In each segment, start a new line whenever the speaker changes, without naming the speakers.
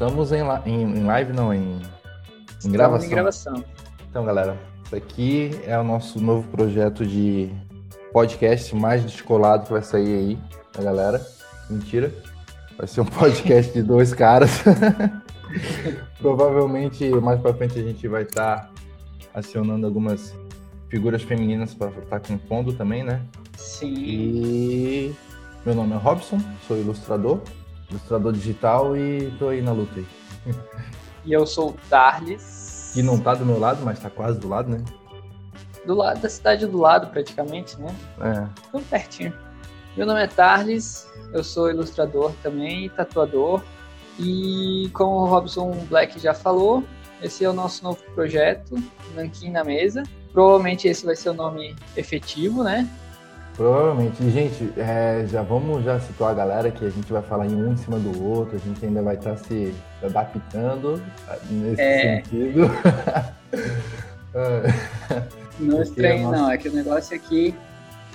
Estamos em, em, em, live, não, em,
em gravação. em gravação.
Então, galera, isso aqui é o nosso novo projeto de podcast mais descolado que vai sair aí, a galera. Mentira. Vai ser um podcast de dois caras. Provavelmente mais para frente a gente vai estar tá acionando algumas figuras femininas para estar tá compondo também, né?
Sim.
E meu nome é Robson, sou ilustrador, ilustrador digital e tô aí na luta aí.
E eu sou o Darles.
Que não tá do meu lado, mas tá quase do lado, né?
Do lado da cidade do lado, praticamente, né?
É.
Tudo pertinho. Meu nome é Tarles, eu sou ilustrador também, tatuador. E como o Robson Black já falou, esse é o nosso novo projeto, Nankin na Mesa. Provavelmente esse vai ser o nome efetivo, né?
Provavelmente. E, gente, é, já vamos já situar a galera que a gente vai falar em um em cima do outro, a gente ainda vai estar tá se adaptando nesse é... sentido.
não estranho, nossa... não. É que o negócio aqui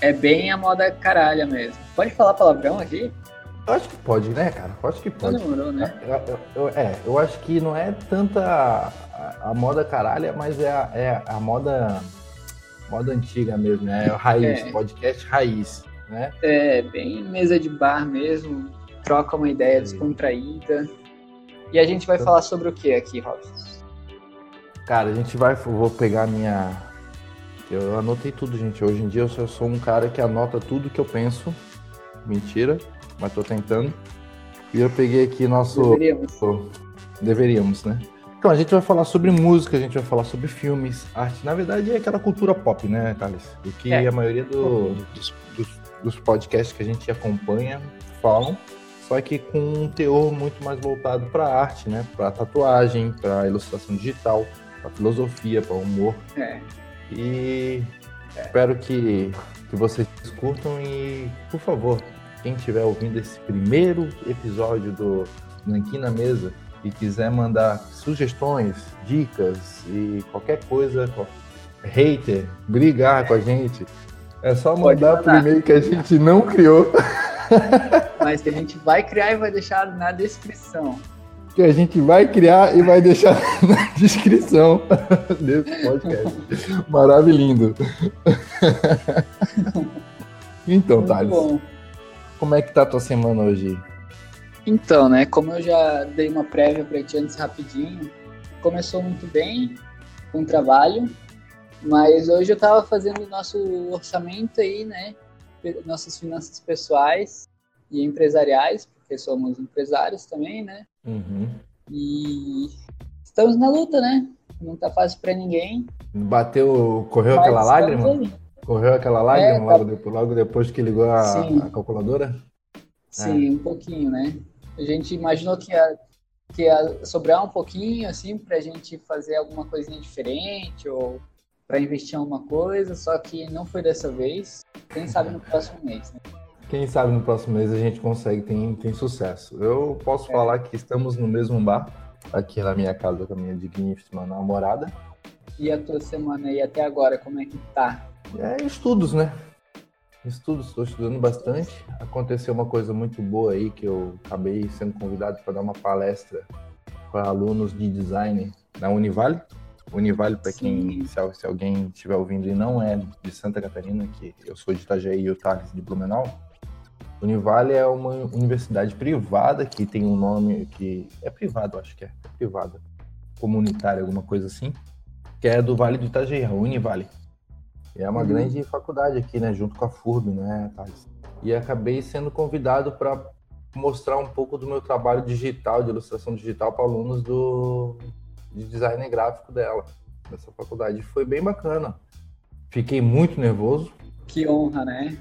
é bem a moda caralha mesmo. Pode falar palavrão aqui?
Eu acho que pode, né, cara? Eu acho que pode.
Demorou, né?
Eu, eu, eu, é, eu acho que não é tanta a, a, a moda caralha, mas é a, é a moda moda antiga mesmo, né? É raiz, é. podcast raiz, né?
É, bem mesa de bar mesmo, troca uma ideia descontraída. E a gente vai falar sobre o que aqui, Robson?
Cara, a gente vai, vou pegar minha... Eu anotei tudo, gente. Hoje em dia eu só sou um cara que anota tudo que eu penso. Mentira, mas tô tentando. E eu peguei aqui nosso...
Deveríamos.
Deveríamos, né? Então, a gente vai falar sobre música, a gente vai falar sobre filmes, arte. Na verdade, é aquela cultura pop, né, Thales? O que é. a maioria do, dos, dos, dos, podcasts que a gente acompanha falam, só que com um teor muito mais voltado para arte, né? Para tatuagem, para ilustração digital, para filosofia, para humor.
É.
E é. espero que, que vocês curtam e, por favor, quem estiver ouvindo esse primeiro episódio do Nanquim na Mesa, e quiser mandar sugestões, dicas e qualquer coisa, hater, brigar com a gente, é só mandar, por e-mail que a gente não criou.
Mas que a gente vai criar e vai deixar na descrição.
Que a gente vai criar e vai deixar na descrição desse podcast. Maravilhoso. Então, Muito Thales, bom. como é que tá a tua semana hoje?
Então, né, como eu já dei uma prévia para ti antes rapidinho, começou muito bem com o trabalho, mas hoje eu estava fazendo o nosso orçamento aí, né, nossas finanças pessoais e empresariais, porque somos empresários também, né?
Uhum.
E estamos na luta, né? Não tá fácil para ninguém.
Bateu, correu mas aquela lágrima? Ali. Correu aquela lágrima é, logo, tá... depois, logo depois que ligou a, a calculadora?
Sim, é. um pouquinho, né? A gente imaginou que ia, que ia sobrar um pouquinho, assim, para a gente fazer alguma coisinha diferente ou para investir em alguma coisa, só que não foi dessa vez. Quem sabe no próximo mês, né?
Quem sabe no próximo mês a gente consegue, tem, tem sucesso. Eu posso é. falar que estamos no mesmo bar, aqui na minha casa com a minha digníssima namorada.
E a tua semana aí até agora, como é que tá?
É estudos, né? Estudos, estou estudando bastante. Aconteceu uma coisa muito boa aí que eu acabei sendo convidado para dar uma palestra para alunos de design na Univale. Univale, para quem, se, se, alguém estiver ouvindo e não é de Santa Catarina, que eu sou de Itajaí e o Thales de Blumenau. Univale é uma universidade privada que tem um nome que é privado, acho que é, é privada, comunitária, alguma coisa assim, que é do Vale do Itajaí, a Univale. É uma uhum. grande faculdade aqui, né? Junto com a FURB, né, Thales? E acabei sendo convidado para mostrar um pouco do meu trabalho digital, de ilustração digital, para alunos do de design gráfico dela, dessa faculdade. Foi bem bacana. Fiquei muito nervoso.
Que honra, né?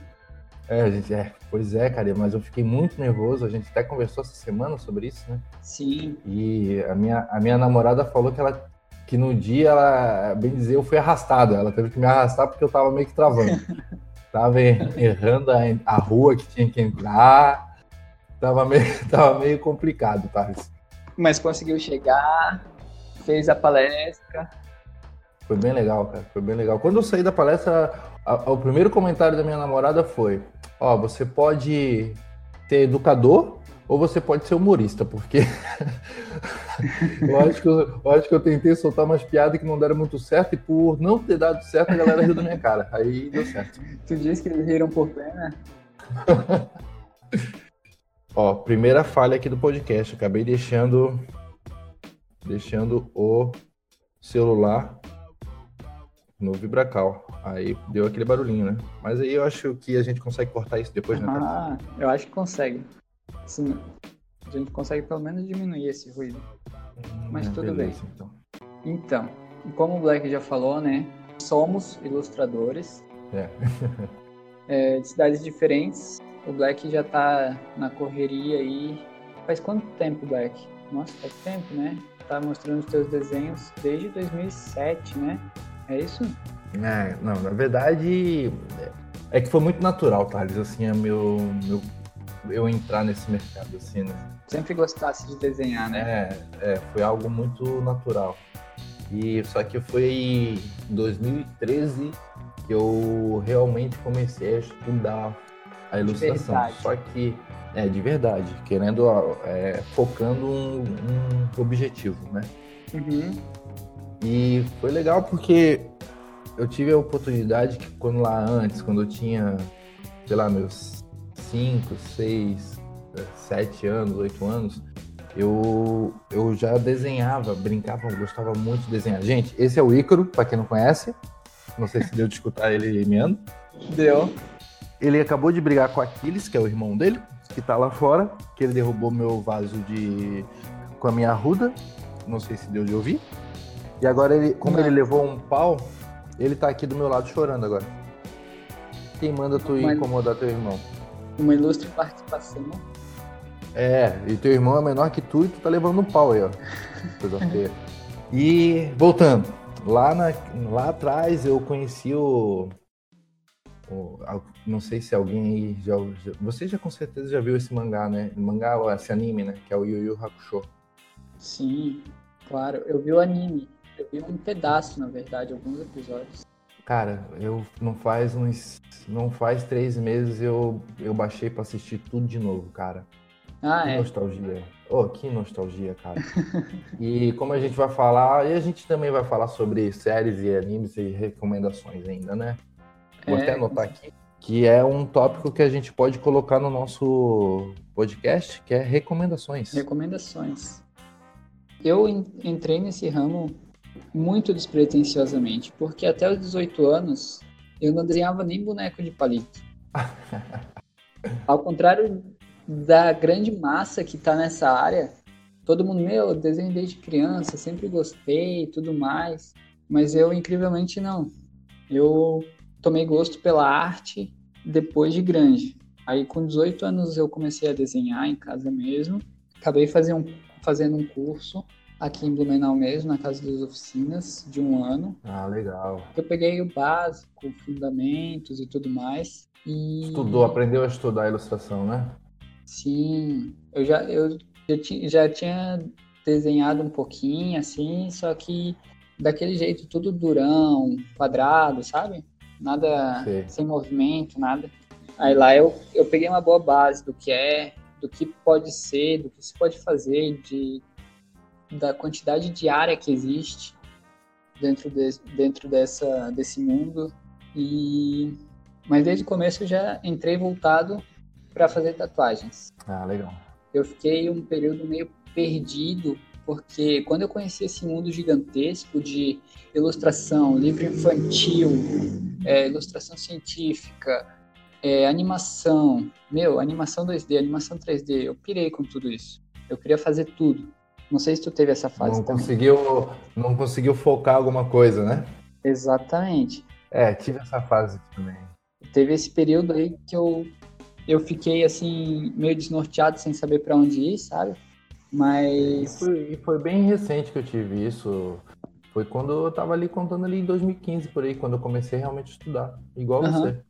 É, gente, é, pois é, cara, mas eu fiquei muito nervoso. A gente até conversou essa semana sobre isso, né?
Sim.
E a minha, a minha namorada falou que ela que no dia ela, bem dizer, eu fui arrastada. Ela teve que me arrastar porque eu tava meio que travando. tava errando a, a, rua que tinha que entrar. Tava meio, tava meio complicado, tá?
Mas conseguiu chegar, fez a palestra.
Foi bem legal, cara. Foi bem legal. Quando eu saí da palestra, a, a, o primeiro comentário da minha namorada foi: Ó, você pode ser educador ou você pode ser humorista, porque eu, acho que eu, eu, acho que eu tentei soltar umas piadas que não deram muito certo e por não ter dado certo a galera riu da minha cara. Aí deu certo.
Tu disse que eles riram por pena?
Ó, primeira falha aqui do podcast. Acabei deixando deixando o celular no vibracal. Aí deu aquele barulhinho, né? Mas aí eu acho que a gente consegue cortar isso depois, né?
Ah, eu acho que consegue. Sim. A gente consegue pelo menos diminuir esse ruído. Mas hum, tudo beleza, bem. Então. então, como o Black já falou, né? Somos ilustradores.
É.
é, de cidades diferentes. O Black já tá na correria aí. Faz quanto tempo, Black? Nossa, faz tempo, né? Tá mostrando os teus desenhos desde 2007, né? É isso?
É, não, na verdade é que foi muito natural, Thales, assim, é meu, meu eu entrar nesse mercado, assim, né?
Sempre gostasse de desenhar,
né? É, é, foi algo muito natural. E só que foi em 2013 que eu realmente comecei a estudar a ilustração. Só que é de verdade, querendo é, focando um, um, objetivo, né?
Uhum.
E foi legal porque eu tive a oportunidade que quando lá antes, quando eu tinha, sei lá, meus 5, 6, 7 anos, 8 anos, eu, eu já desenhava, brincava, gostava muito de desenhar. Gente, esse é o Ícaro, para quem não conhece. Não sei se deu de escutar ele meando.
Deu.
Ele acabou de brigar com Aquiles, que é o irmão dele, que tá lá fora, que ele derrubou meu vaso de com a minha arruda. Não sei se deu de ouvir. E agora ele, como não. ele levou um pau, ele tá aqui do meu lado chorando agora. Quem manda tu Mas... incomodar teu irmão?
Uma ilustre participação.
É, e teu irmão é menor que tu e tu tá levando um pau aí, ó. Coisa feia. E voltando, lá, na, lá atrás eu conheci o, o, Não sei se alguém aí já, já. Você já com certeza já viu esse mangá, né? Mangá, esse anime, né? Que é o Yu Yu Hakusho.
Sim, claro. Eu vi o anime. Eu vi um pedaço, na verdade, alguns episódios.
Cara, eu não faz uns. Não faz três meses eu, eu baixei pra assistir tudo de novo, cara.
Ah,
que
é.
nostalgia. Oh, que nostalgia, cara. e como a gente vai falar, e a gente também vai falar sobre séries e animes e recomendações ainda, né? Vou é, até anotar aqui que é um tópico que a gente pode colocar no nosso podcast, que é recomendações.
Recomendações. Eu entrei nesse ramo muito despretensiosamente, porque até os 18 anos eu não desenhava nem boneco de palito. Ao contrário da grande massa que está nessa área, todo mundo, meu, eu desenho desde criança, sempre gostei e tudo mais, mas eu incrivelmente não. Eu tomei gosto pela arte depois de grande. Aí com 18 anos eu comecei a desenhar em casa mesmo, acabei fazendo um, fazendo um curso aqui em Blumenau mesmo, na Casa das Oficinas, de um ano.
Ah, legal.
Eu peguei o básico, fundamentos e tudo mais. E...
Estudou, aprendeu a estudar a ilustração, né?
Sim, eu já, eu já, tinha, já tinha desenhado um pouquinho, assim, só que daquele jeito, tudo durão, quadrado, sabe? Nada Sim. sem movimento, nada. Aí lá eu, eu peguei uma boa base do que é, do que pode ser, do que se pode fazer, de da quantidade de área que existe dentro, de, dentro dessa, desse mundo. E, mas desde o começo eu já entrei voltado para fazer tatuagens.
Ah, legal.
Eu fiquei um período meio perdido, porque quando eu conheci esse mundo gigantesco de ilustração, livro infantil, é, ilustração científica, é, animação, meu, animação 2D, animação 3D, eu pirei com tudo isso. Eu queria fazer tudo. Não sei se tu teve essa fase
não
também.
Conseguiu, não conseguiu focar alguma coisa, né?
Exatamente.
É, tive essa fase também.
Teve esse período aí que eu, eu fiquei assim, meio desnorteado, sem saber para onde ir, sabe? Mas.
E foi, e foi, bem recente que eu tive isso. Foi quando eu tava ali contando ali em 2015, por aí, quando eu comecei realmente a estudar. Igual uhum. você.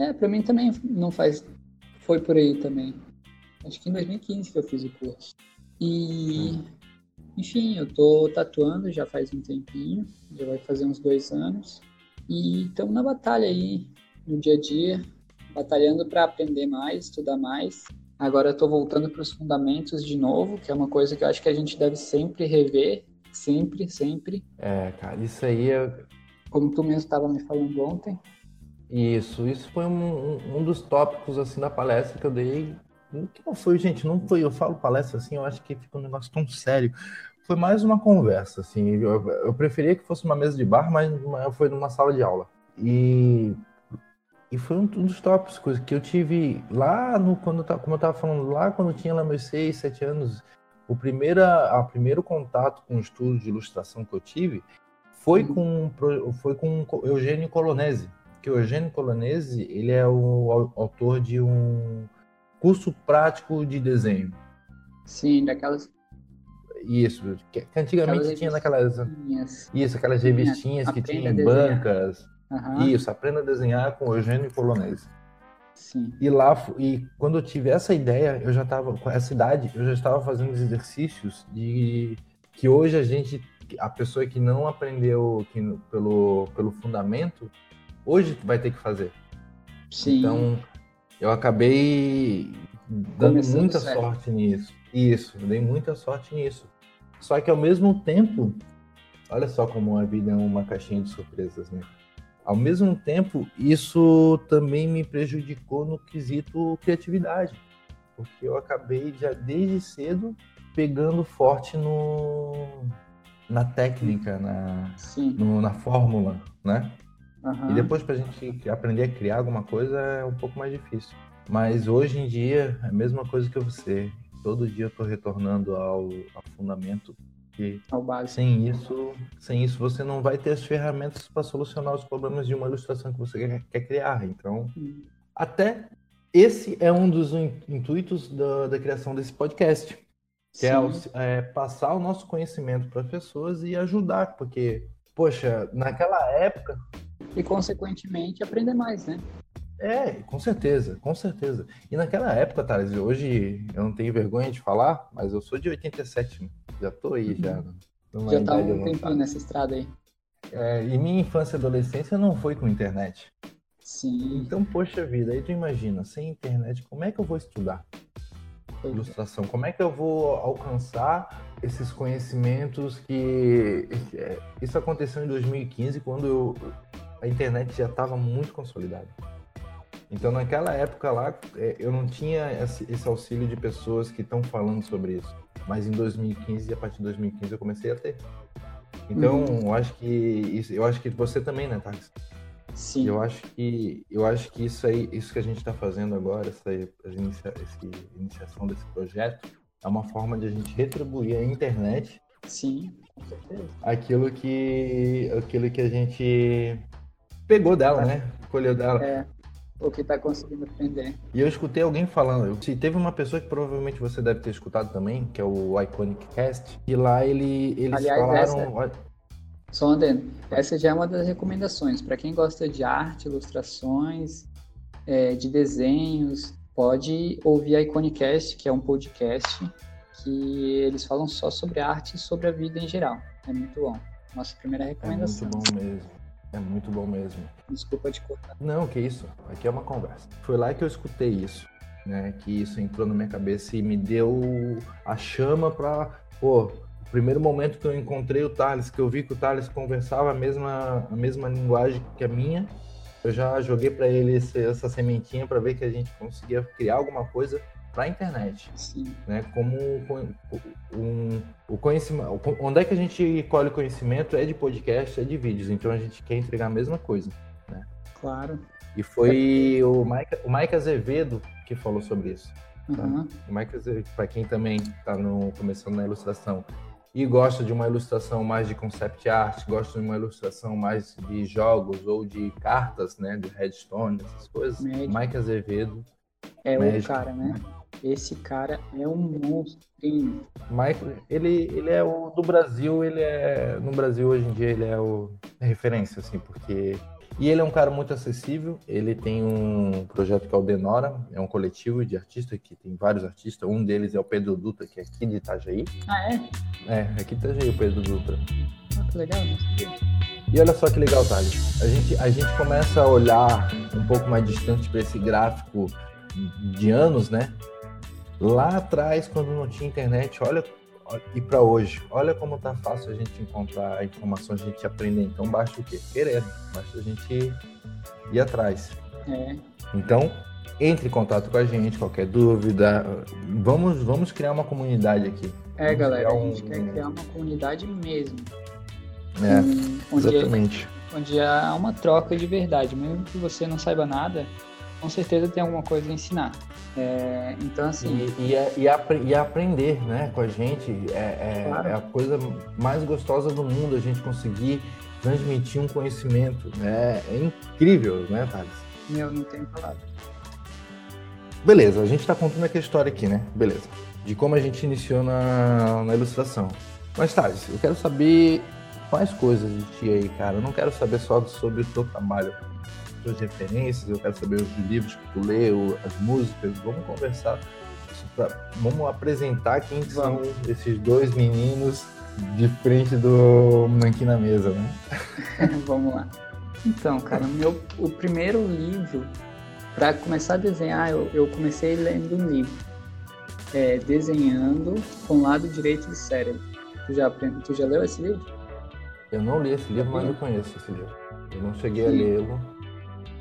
É, pra mim também não faz. Foi por aí também. Acho que em 2015 que eu fiz o curso. E. Hum. Enfim, eu tô tatuando já faz um tempinho, já vai fazer uns dois anos. E estamos na batalha aí, no dia a dia, batalhando para aprender mais, estudar mais Agora eu estou voltando para os fundamentos de novo, que é uma coisa que eu acho que a gente deve sempre rever, sempre, sempre.
É, cara, isso aí é.
Como tu mesmo estava me falando ontem.
Isso, isso foi um, um dos tópicos assim da palestra que eu dei. Que não foi, gente, não foi. Eu falo palestra assim, eu acho que fica um negócio tão sério. Foi mais uma conversa, assim. Eu, eu preferia que fosse uma mesa de bar, mas foi numa sala de aula. E e foi um dos tópicos que eu tive lá no quando como eu estava falando lá quando eu tinha lá meus seis, sete anos, o primeiro a primeiro contato com o estudo de ilustração que eu tive foi com foi com Eugênio Colonese, que o Eugênio Colonese, ele é o autor de um curso prático de desenho.
Sim, daquelas
isso, que, antigamente aquelas tinha naquelas isso, aquelas revistinhas que tinham bancas. Uhum. Isso, aprenda a desenhar com Eugênio Polonese.
Sim.
E lá, e quando eu tive essa ideia, eu já estava com essa idade, eu já estava fazendo os exercícios de que hoje a gente, a pessoa que não aprendeu que, pelo, pelo fundamento, hoje vai ter que fazer.
Sim.
Então, eu acabei dando Começando muita certo. sorte nisso. Isso, eu dei muita sorte nisso. Só que ao mesmo tempo, olha só como a vida é uma caixinha de surpresas, né? Ao mesmo tempo, isso também me prejudicou no quesito criatividade, porque eu acabei já desde cedo pegando forte no, na técnica, na, no, na fórmula, né? Uhum. E depois para a gente aprender a criar alguma coisa é um pouco mais difícil. Mas hoje em dia é a mesma coisa que você. Todo dia eu estou retornando ao, ao fundamento porque sem isso, sem isso você não vai ter as ferramentas para solucionar os problemas de uma ilustração que você quer, quer criar. Então, hum. até esse é um dos intuitos da, da criação desse podcast, que é, é, passar o nosso conhecimento para as pessoas e ajudar, porque, poxa, naquela época.
E, consequentemente, aprender mais, né?
É, com certeza, com certeza. E naquela época, Thales, hoje eu não tenho vergonha de falar, mas eu sou de 87, né? Já tô aí, já.
Uhum. Já tá um tempinho nessa estrada aí.
É, e minha infância e adolescência não foi com internet.
Sim.
Então, poxa vida, aí tu imagina, sem internet, como é que eu vou estudar foi. É. ilustração? Como é que eu vou alcançar esses conhecimentos que... É, isso aconteceu em 2015, quando eu... a internet já estava muito consolidada. Então, naquela época lá, é, eu não tinha esse auxílio de pessoas que estão falando sobre isso. Mas em 2015, a partir de 2015, eu comecei a ter. Então, uhum. eu acho que isso, eu acho que você também, né, Thales?
Sim.
Eu acho que eu acho que isso aí, isso que a gente está fazendo agora, essa, inicia, essa iniciação desse projeto, é uma forma de a gente retribuir a internet.
Sim.
Aquilo que aquilo que a gente pegou dela, né? Colheu dela.
É o que está conseguindo aprender.
E eu escutei alguém falando, se teve uma pessoa que provavelmente você deve ter escutado também, que é o Iconic Cast, e lá ele, eles Aliás, falaram. Essa...
Só andando, essa já é uma das recomendações. Para quem gosta de arte, ilustrações, é, de desenhos, pode ouvir a Iconicast, que é um podcast que eles falam só sobre arte e sobre a vida em geral. É muito bom. Nossa primeira recomendação.
É muito bom mesmo. É muito bom mesmo.
Desculpa te cortar.
Não, que isso. Aqui é uma conversa. Foi lá que eu escutei isso, né? Que isso entrou na minha cabeça e me deu a chama para, pô, o primeiro momento que eu encontrei o Thales, que eu vi que o Thales conversava a mesma a mesma linguagem que a minha, eu já joguei para ele esse, essa sementinha para ver que a gente conseguia criar alguma coisa para a internet.
Sim.
Né? Como um, o conhecimento. Onde é que a gente colhe conhecimento? É de podcast, é de vídeos. Então a gente quer entregar a mesma coisa. Né?
Claro.
E foi o Mike, o Mike Azevedo que falou sobre isso. Tá?
Uhum.
O Mike Azevedo, para quem também está começando na ilustração e gosta de uma ilustração mais de concept art, gosta de uma ilustração mais de jogos ou de cartas, né, de headstone, essas coisas. Magic. Mike Azevedo
é o cara, né? Esse cara é um monstrinho.
Michael, ele, ele é o do Brasil, ele é. No Brasil hoje em dia ele é o é referência, assim, porque. E ele é um cara muito acessível. Ele tem um projeto que é o Denora, é um coletivo de artistas que tem vários artistas. Um deles é o Pedro Dutra, que é aqui de Itajaí.
Ah, é?
É, aqui de Itajaí, o Pedro Dutra.
Ah, que legal,
E olha só que legal, Thales. A gente, a gente começa a olhar um pouco mais distante para esse gráfico de anos, né? Lá atrás, quando não tinha internet, olha, e para hoje, olha como tá fácil a gente encontrar informações, a gente aprender. Então basta o quê? Querer, basta a gente ir atrás.
É.
Então, entre em contato com a gente, qualquer dúvida. Vamos, vamos criar uma comunidade aqui.
É,
vamos
galera,
um...
a gente quer criar uma comunidade mesmo.
É,
onde,
exatamente.
Onde há uma troca de verdade. Mesmo que você não saiba nada, com certeza tem alguma coisa a ensinar. É, então, assim.
E, e, e, e, aprender né, com a gente é, é, claro. é, a coisa mais gostosa do mundo a gente conseguir transmitir um conhecimento. Né? É incrível, né, Thales?
Meu, não tem palavra.
Beleza, a gente está contando aqui a história aqui, né? Beleza. De como a gente iniciou na, na ilustração. Mas, Thales, eu quero saber quais coisas de ti aí, cara. Eu não quero saber só sobre o teu trabalho, suas referências, eu quero saber os livros que tu leu, as músicas. Vamos conversar, pra, vamos apresentar quem são esses dois meninos de frente do Manqui na mesa, né?
vamos lá. Então, cara, meu, o primeiro livro para começar a desenhar, eu, eu, comecei lendo um livro, é, Desenhando com o Lado Direito do Cérebro. Tu já, tu já leu esse livro?
Eu não li esse livro, mas eu conheço esse livro. Eu não cheguei Sim. a lê-lo.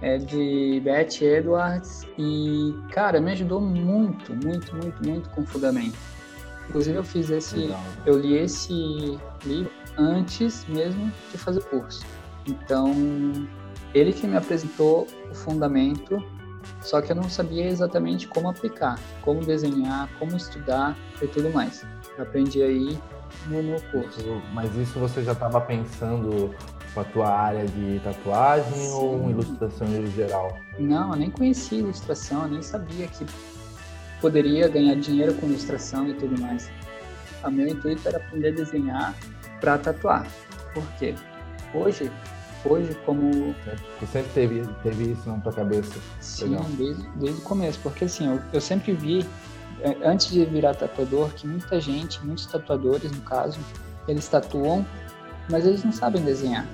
É de Beth Edwards e, cara, me ajudou muito, muito, muito, muito com o fundamento. Inclusive eu fiz esse, Legal. eu li esse livro antes mesmo de fazer o curso. Então, ele que me apresentou o fundamento só que eu não sabia exatamente como aplicar, como desenhar, como estudar e tudo mais. Eu aprendi aí no, no curso.
Mas isso você já estava pensando com a tua área de tatuagem Sim. ou ilustração em geral?
Não, eu nem conhecia ilustração, eu nem sabia que poderia ganhar dinheiro com ilustração e tudo mais. O meu intuito era aprender a desenhar para tatuar. Por quê? Hoje hoje como.
Você sempre teve, teve isso na tua cabeça?
Sim, desde, desde o começo, porque assim, eu, eu sempre vi, é, antes de virar tatuador, que muita gente, muitos tatuadores no caso, eles tatuam, mas eles não sabem desenhar.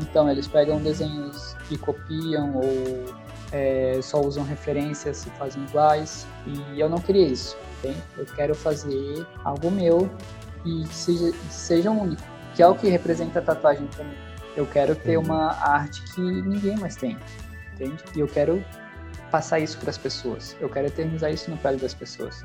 Então eles pegam desenhos e copiam ou é, só usam referências e fazem iguais. E eu não queria isso. Entende? Eu quero fazer algo meu e que seja, seja único, que é o que representa a tatuagem para mim. Eu quero ter uma arte que ninguém mais tem, entende? E eu quero passar isso para as pessoas. Eu quero eternizar isso no pele das pessoas.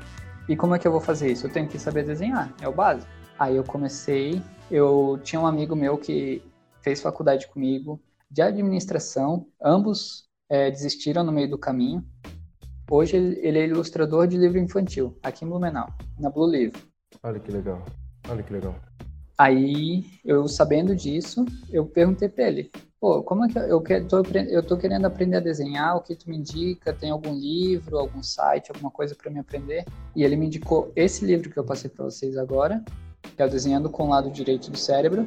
E como é que eu vou fazer isso? Eu tenho que saber desenhar, é o básico. Aí eu comecei, eu tinha um amigo meu que fez faculdade comigo de administração, ambos é, desistiram no meio do caminho. Hoje ele é ilustrador de livro infantil, aqui em Blumenau, na Blue Livro.
Olha que legal, olha que legal.
Aí, eu sabendo disso, eu perguntei para ele, pô, como é que eu, que, tô, eu tô querendo aprender a desenhar, o que tu me indica? Tem algum livro, algum site, alguma coisa para me aprender? E ele me indicou esse livro que eu passei para vocês agora, que é o Desenhando com o Lado Direito do Cérebro,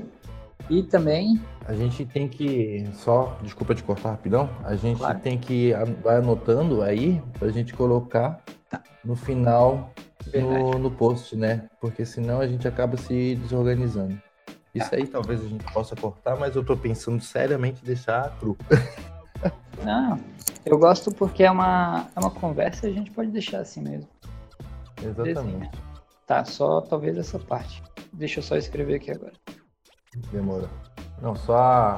e também...
A gente tem que, só, desculpa te cortar rapidão, a gente claro. tem que vai anotando aí, para a gente colocar tá. no final no, no post, né? Porque senão a gente acaba se desorganizando. Isso aí talvez a gente possa cortar, mas eu tô pensando seriamente em deixar cru.
Não, eu gosto porque é uma, é uma conversa e a gente pode deixar assim mesmo.
Exatamente.
Tá, só talvez essa parte. Deixa eu só escrever aqui agora.
Demora. Não, só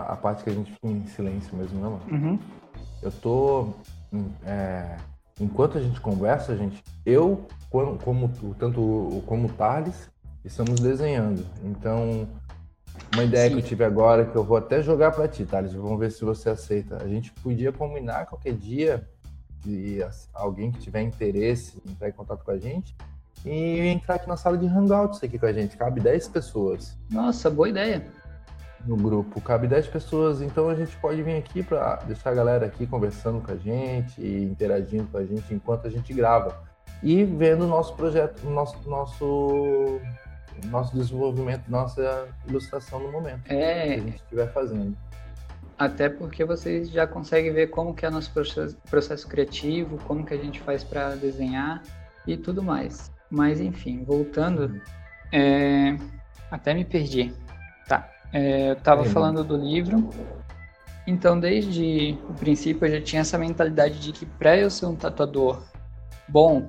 a, parte que a gente fica em silêncio mesmo, não, mano?
Uhum.
Eu tô. É, enquanto a gente conversa, gente, eu como, como tanto como o Thales, estamos desenhando. Então, uma ideia Sim. que eu tive agora, que eu vou até jogar para ti, Thales, vamos ver se você aceita. A gente podia combinar qualquer dia e alguém que tiver interesse entrar em contato com a gente e entrar aqui na sala de hangouts aqui com a gente. Cabe 10 pessoas.
Nossa, boa ideia.
No grupo, cabe 10 pessoas, então a gente pode vir aqui para deixar a galera aqui conversando com a gente e interagindo com a gente enquanto a gente grava e vendo o nosso projeto, nosso, nosso, nosso desenvolvimento, nossa ilustração no momento
é...
que a gente estiver fazendo.
Até porque vocês já conseguem ver como que é nosso processo, processo criativo, como que a gente faz para desenhar e tudo mais. Mas enfim, voltando, é... até me perdi. Tá, é, eu estava falando do livro. Então, desde o princípio, eu já tinha essa mentalidade de que para eu ser um tatuador bom,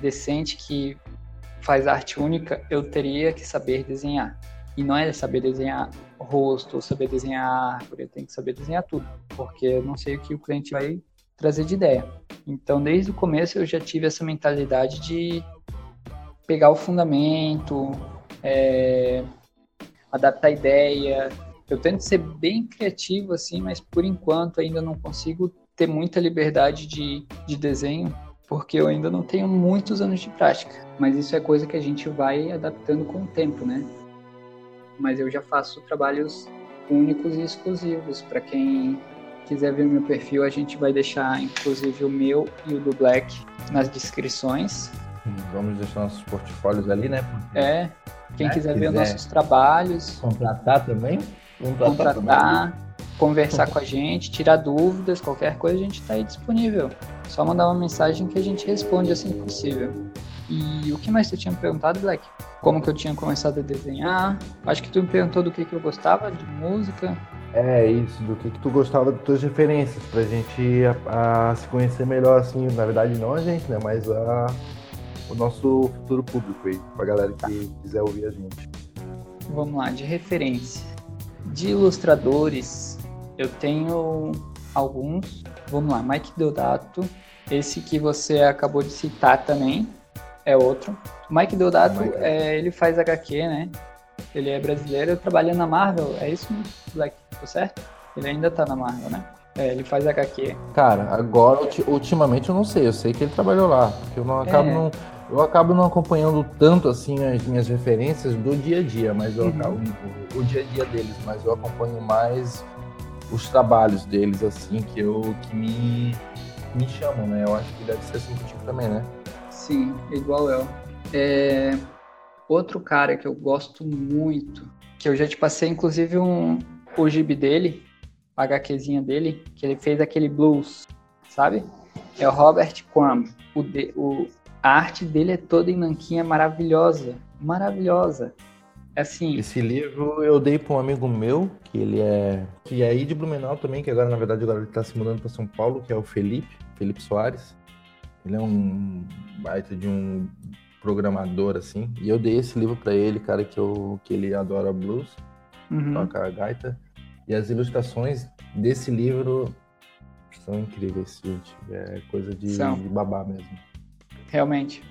decente que faz arte única, eu teria que saber desenhar. E não é saber desenhar rosto, saber desenhar árvore, eu tenho que saber desenhar tudo, porque eu não sei o que o cliente vai trazer de ideia. Então, desde o começo, eu já tive essa mentalidade de pegar o fundamento, é, adaptar a ideia. Eu tento ser bem criativo, assim, mas por enquanto ainda não consigo ter muita liberdade de, de desenho, porque eu ainda não tenho muitos anos de prática. Mas isso é coisa que a gente vai adaptando com o tempo, né? Mas eu já faço trabalhos únicos e exclusivos. Para quem quiser ver meu perfil, a gente vai deixar inclusive o meu e o do Black nas descrições.
Vamos deixar nossos portfólios ali, né?
Porque, é. Quem né? quiser, quiser ver nossos trabalhos.
Contratar também?
Contratar, contratar conversar com a gente, tirar dúvidas, qualquer coisa a gente está aí disponível. Só mandar uma mensagem que a gente responde assim que possível. E o que mais você tinha me perguntado, Black? Como que eu tinha começado a desenhar? Acho que tu me perguntou do que, que eu gostava de música.
É isso, do que, que tu gostava das tuas referências, pra gente a, a se conhecer melhor, assim, na verdade não a gente, né, mas a, o nosso futuro público aí, pra galera que quiser ouvir a gente.
Vamos lá, de referência. De ilustradores, eu tenho alguns. Vamos lá, Mike Deodato, esse que você acabou de citar também é outro. O Mike Deodato, é, ele faz HQ, né? Ele é brasileiro, trabalha na Marvel, é isso, Black? Tô certo? Ele ainda tá na Marvel, né? É, ele faz HQ.
Cara, agora, ultimamente eu não sei, eu sei que ele trabalhou lá, porque eu não acabo é. não eu acabo não acompanhando tanto assim as minhas referências do dia a dia, mas eu uhum. acabo, o, o, dia a dia deles, mas eu acompanho mais os trabalhos deles assim que eu que me me chamam, né? Eu acho que deve ser assim contigo também, né?
Sim, igual eu. É... Outro cara que eu gosto muito, que eu já te passei inclusive um o gibi dele, a HQzinha dele, que ele fez aquele blues, sabe? É o Robert Crumb. O, de, o, a arte dele é toda em nanquinha maravilhosa, maravilhosa. Assim,
esse livro eu dei para um amigo meu, que ele é que é aí de Blumenau também, que agora na verdade agora ele está se mudando para São Paulo, que é o Felipe, Felipe Soares. Ele é um baita de um programador assim, e eu dei esse livro para ele, cara, que eu que ele adora blues, uhum. toca gaita, e as ilustrações desse livro são incríveis, gente. É coisa de, de babá mesmo
realmente.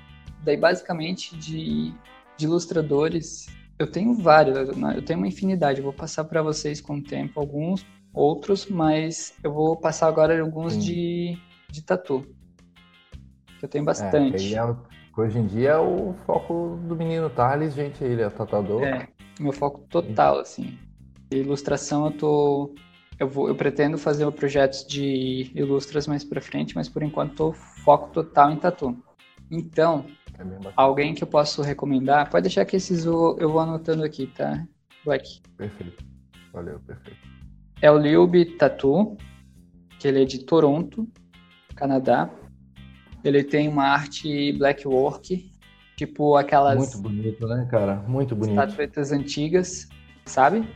Daí, basicamente, de, de ilustradores, eu tenho vários, eu tenho uma infinidade. Eu vou passar para vocês com o tempo alguns, outros, mas eu vou passar agora alguns de, de tatu. Tenho é, bastante.
É, hoje em dia é o foco do menino Thales, gente, ele é tatuador.
É, meu foco total, assim. Ilustração eu tô. Eu, vou, eu pretendo fazer projetos de ilustras mais para frente, mas por enquanto tô foco total em tatu. Então, é alguém que eu posso recomendar, pode deixar que esses eu, eu vou anotando aqui, tá? Black.
Perfeito. Valeu, perfeito.
É o Liubi Tatu, que ele é de Toronto, Canadá. Ele tem uma arte black work, tipo aquelas.
Muito bonito, né, cara? Muito bonito.
Estatuetas antigas, sabe?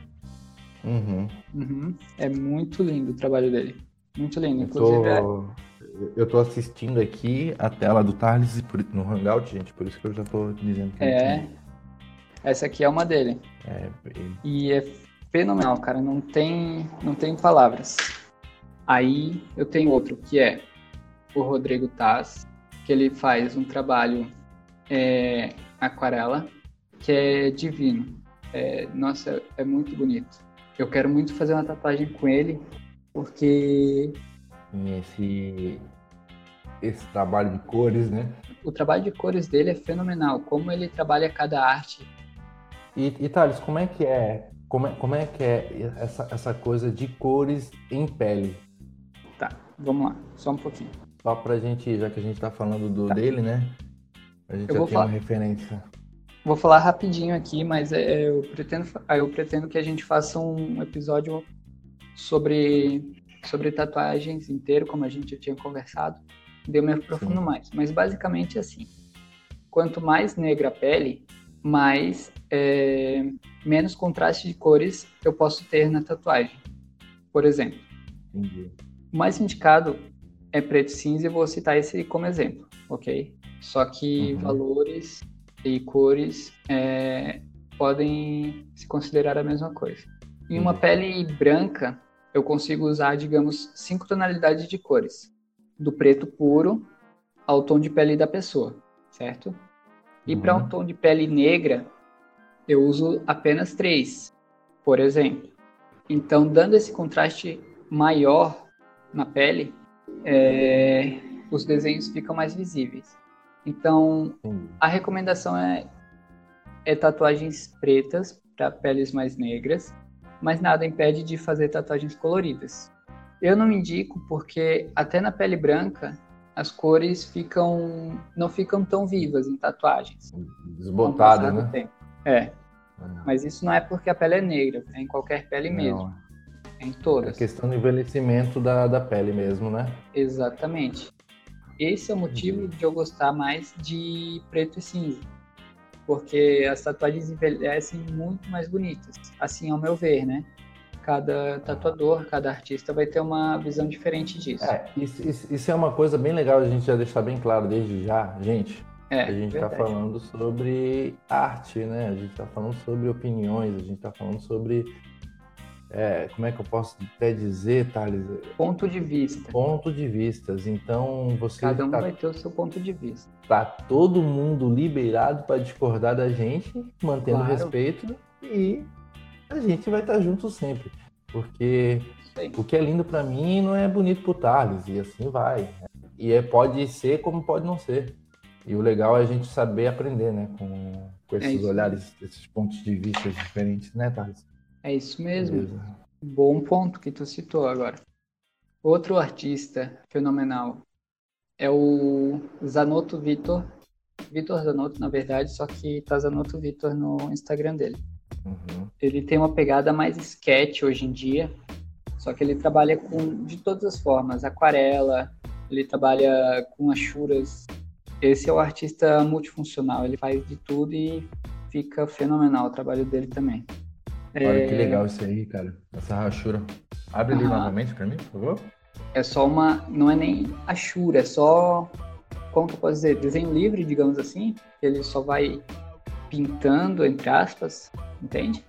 Uhum.
Uhum. É muito lindo o trabalho dele. Muito lindo. Inclusive, é
tô... é eu tô assistindo aqui a tela do Thales no Hangout, gente, por isso que eu já tô dizendo que
É. Essa aqui é uma dele.
É.
E é fenomenal, cara. Não tem, não tem palavras. Aí eu tenho outro que é o Rodrigo Taz, que ele faz um trabalho é, aquarela que é divino. É, nossa, é muito bonito. Eu quero muito fazer uma tatuagem com ele, porque
esse, esse trabalho de cores, né?
O trabalho de cores dele é fenomenal, como ele trabalha cada arte.
E, e Thales, como é que é, como é, como é que é essa, essa coisa de cores em pele?
Tá, vamos lá, só um pouquinho.
Só pra gente, já que a gente tá falando do tá. dele, né? A gente eu já tem falar. uma referência.
Vou falar rapidinho aqui, mas é, eu, pretendo, eu pretendo que a gente faça um episódio sobre sobre tatuagens inteiro, como a gente já tinha conversado, deu me aprofundo mais. Mas basicamente é assim: quanto mais negra a pele, mais é, menos contraste de cores eu posso ter na tatuagem. Por exemplo, Entendi. o mais indicado é preto e cinza e vou citar esse como exemplo, ok? Só que uhum. valores e cores é, podem se considerar a mesma coisa. Em uma uhum. pele branca, eu consigo usar, digamos, cinco tonalidades de cores, do preto puro ao tom de pele da pessoa, certo? E uhum. para um tom de pele negra, eu uso apenas três, por exemplo. Então, dando esse contraste maior na pele, é, os desenhos ficam mais visíveis. Então, a recomendação é, é tatuagens pretas para peles mais negras, mas nada impede de fazer tatuagens coloridas. Eu não indico porque até na pele branca as cores ficam não ficam tão vivas em tatuagens.
Desbotada, né?
Tempo. É. Ah. Mas isso não é porque a pele é negra, é em qualquer pele não. mesmo. Em todas.
É questão do envelhecimento da, da pele mesmo, né?
Exatamente. Esse é o motivo uhum. de eu gostar mais de preto e cinza. Porque as tatuagens envelhecem muito mais bonitas. Assim, ao meu ver, né? Cada tatuador, cada artista vai ter uma visão diferente disso.
É, isso, isso, isso é uma coisa bem legal a gente já deixar bem claro desde já, gente. É, a gente está falando sobre arte, né? A gente está falando sobre opiniões, a gente está falando sobre é, como é que eu posso até dizer, Thales?
Ponto de vista.
Ponto de vistas. Então você.
Cada um tá, vai ter o seu ponto de vista.
Tá todo mundo liberado para discordar da gente, mantendo claro. respeito e a gente vai estar tá junto sempre. Porque o que é lindo para mim não é bonito pro Thales, e assim vai. E é, pode ser como pode não ser. E o legal é a gente saber aprender, né? Com, com é esses é olhares, esses pontos de vista diferentes, né, Thales?
É isso mesmo. Beleza. Bom ponto que tu citou agora. Outro artista fenomenal é o Zanotto Vitor. Vitor Zanotto, na verdade, só que tá Zanotto Vitor no Instagram dele. Uhum. Ele tem uma pegada mais sketch hoje em dia, só que ele trabalha com de todas as formas, aquarela, ele trabalha com achuras. Esse é o artista multifuncional, ele faz de tudo e fica fenomenal o trabalho dele também.
Olha que é. legal isso aí, cara. Essa rachura. Abre ali novamente para mim, por favor.
É só uma. Não é nem achura, é só. Como que eu posso dizer? Desenho livre, digamos assim. Ele só vai pintando, entre aspas, entende?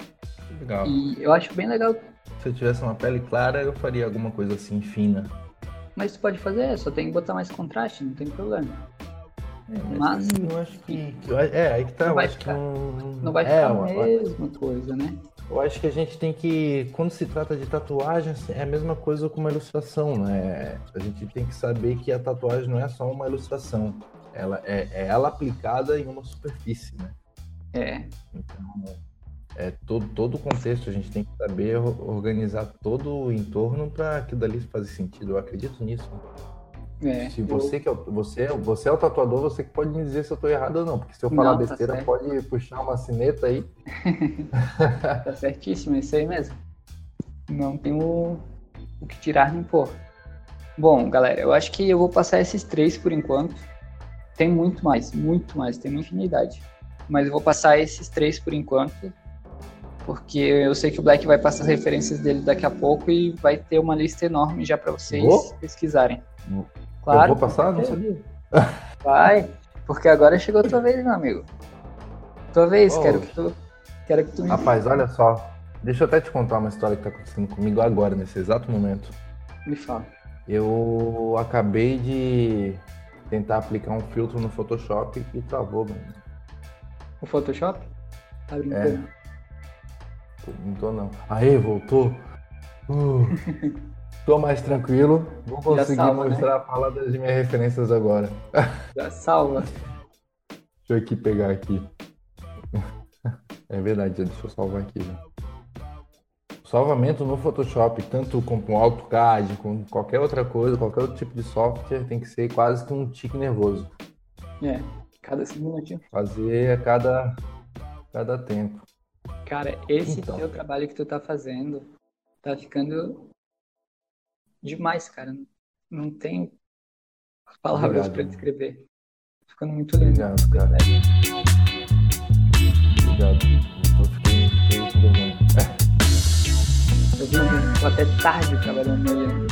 Legal.
E eu acho bem legal.
Se eu tivesse uma pele clara, eu faria alguma coisa assim fina.
Mas tu pode fazer, só tem que botar mais contraste, não tem problema.
É, mas, mas eu acho que. É, aí que tá.
Não
vai
ficar,
não...
não vai ficar é, a mesma coisa, né?
Eu acho que a gente tem que, quando se trata de tatuagem, é a mesma coisa com uma ilustração, né? A gente tem que saber que a tatuagem não é só uma ilustração, ela é, é ela aplicada em uma superfície, né?
É.
Então, é todo, todo o contexto, a gente tem que saber organizar todo o entorno para aquilo dali fazer sentido. Eu acredito nisso. É, se você eu... que é, você, você é o tatuador, você que pode me dizer se eu estou errado ou não, porque se eu falar não, tá besteira, pode puxar uma cineta aí.
tá certíssimo, é isso aí mesmo. Não tem o, o que tirar nem pôr. Bom, galera, eu acho que eu vou passar esses três por enquanto. Tem muito mais, muito mais, tem uma infinidade. Mas eu vou passar esses três por enquanto, porque eu sei que o Black vai passar as referências dele daqui a pouco e vai ter uma lista enorme já para vocês Vou? pesquisarem.
Claro. Eu vou passar? Não sabia.
Vai, porque agora chegou a tua vez, meu amigo. Tua vez, oh. quero que tu. Quero que tu me
Rapaz, olha só. Deixa eu até te contar uma história que tá acontecendo comigo agora, nesse exato momento.
Me fala.
Eu acabei de tentar aplicar um filtro no Photoshop e travou, mano.
O Photoshop? Tá brincando? É.
Não tô não. Aê, voltou. Uh. Tô mais tranquilo. Vou conseguir salva, né? mostrar né? a fala das minhas referências agora.
Já salva.
Deixa eu aqui pegar aqui. É verdade, deixa eu salvar aqui. Já. Salvamento no Photoshop, tanto com o AutoCAD, com qualquer outra coisa, qualquer outro tipo de software, tem que ser quase que um tique nervoso.
É, cada segundo.
Fazer a cada, cada tempo.
Cara, esse então, teu trabalho que tu tá fazendo tá ficando demais, cara. Não tenho palavras para descrever. Ficando muito lindo.
Obrigado, cara. Obrigado. Eu fiquei, fiquei com vergonha.
Eu vi até tarde trabalhando nele.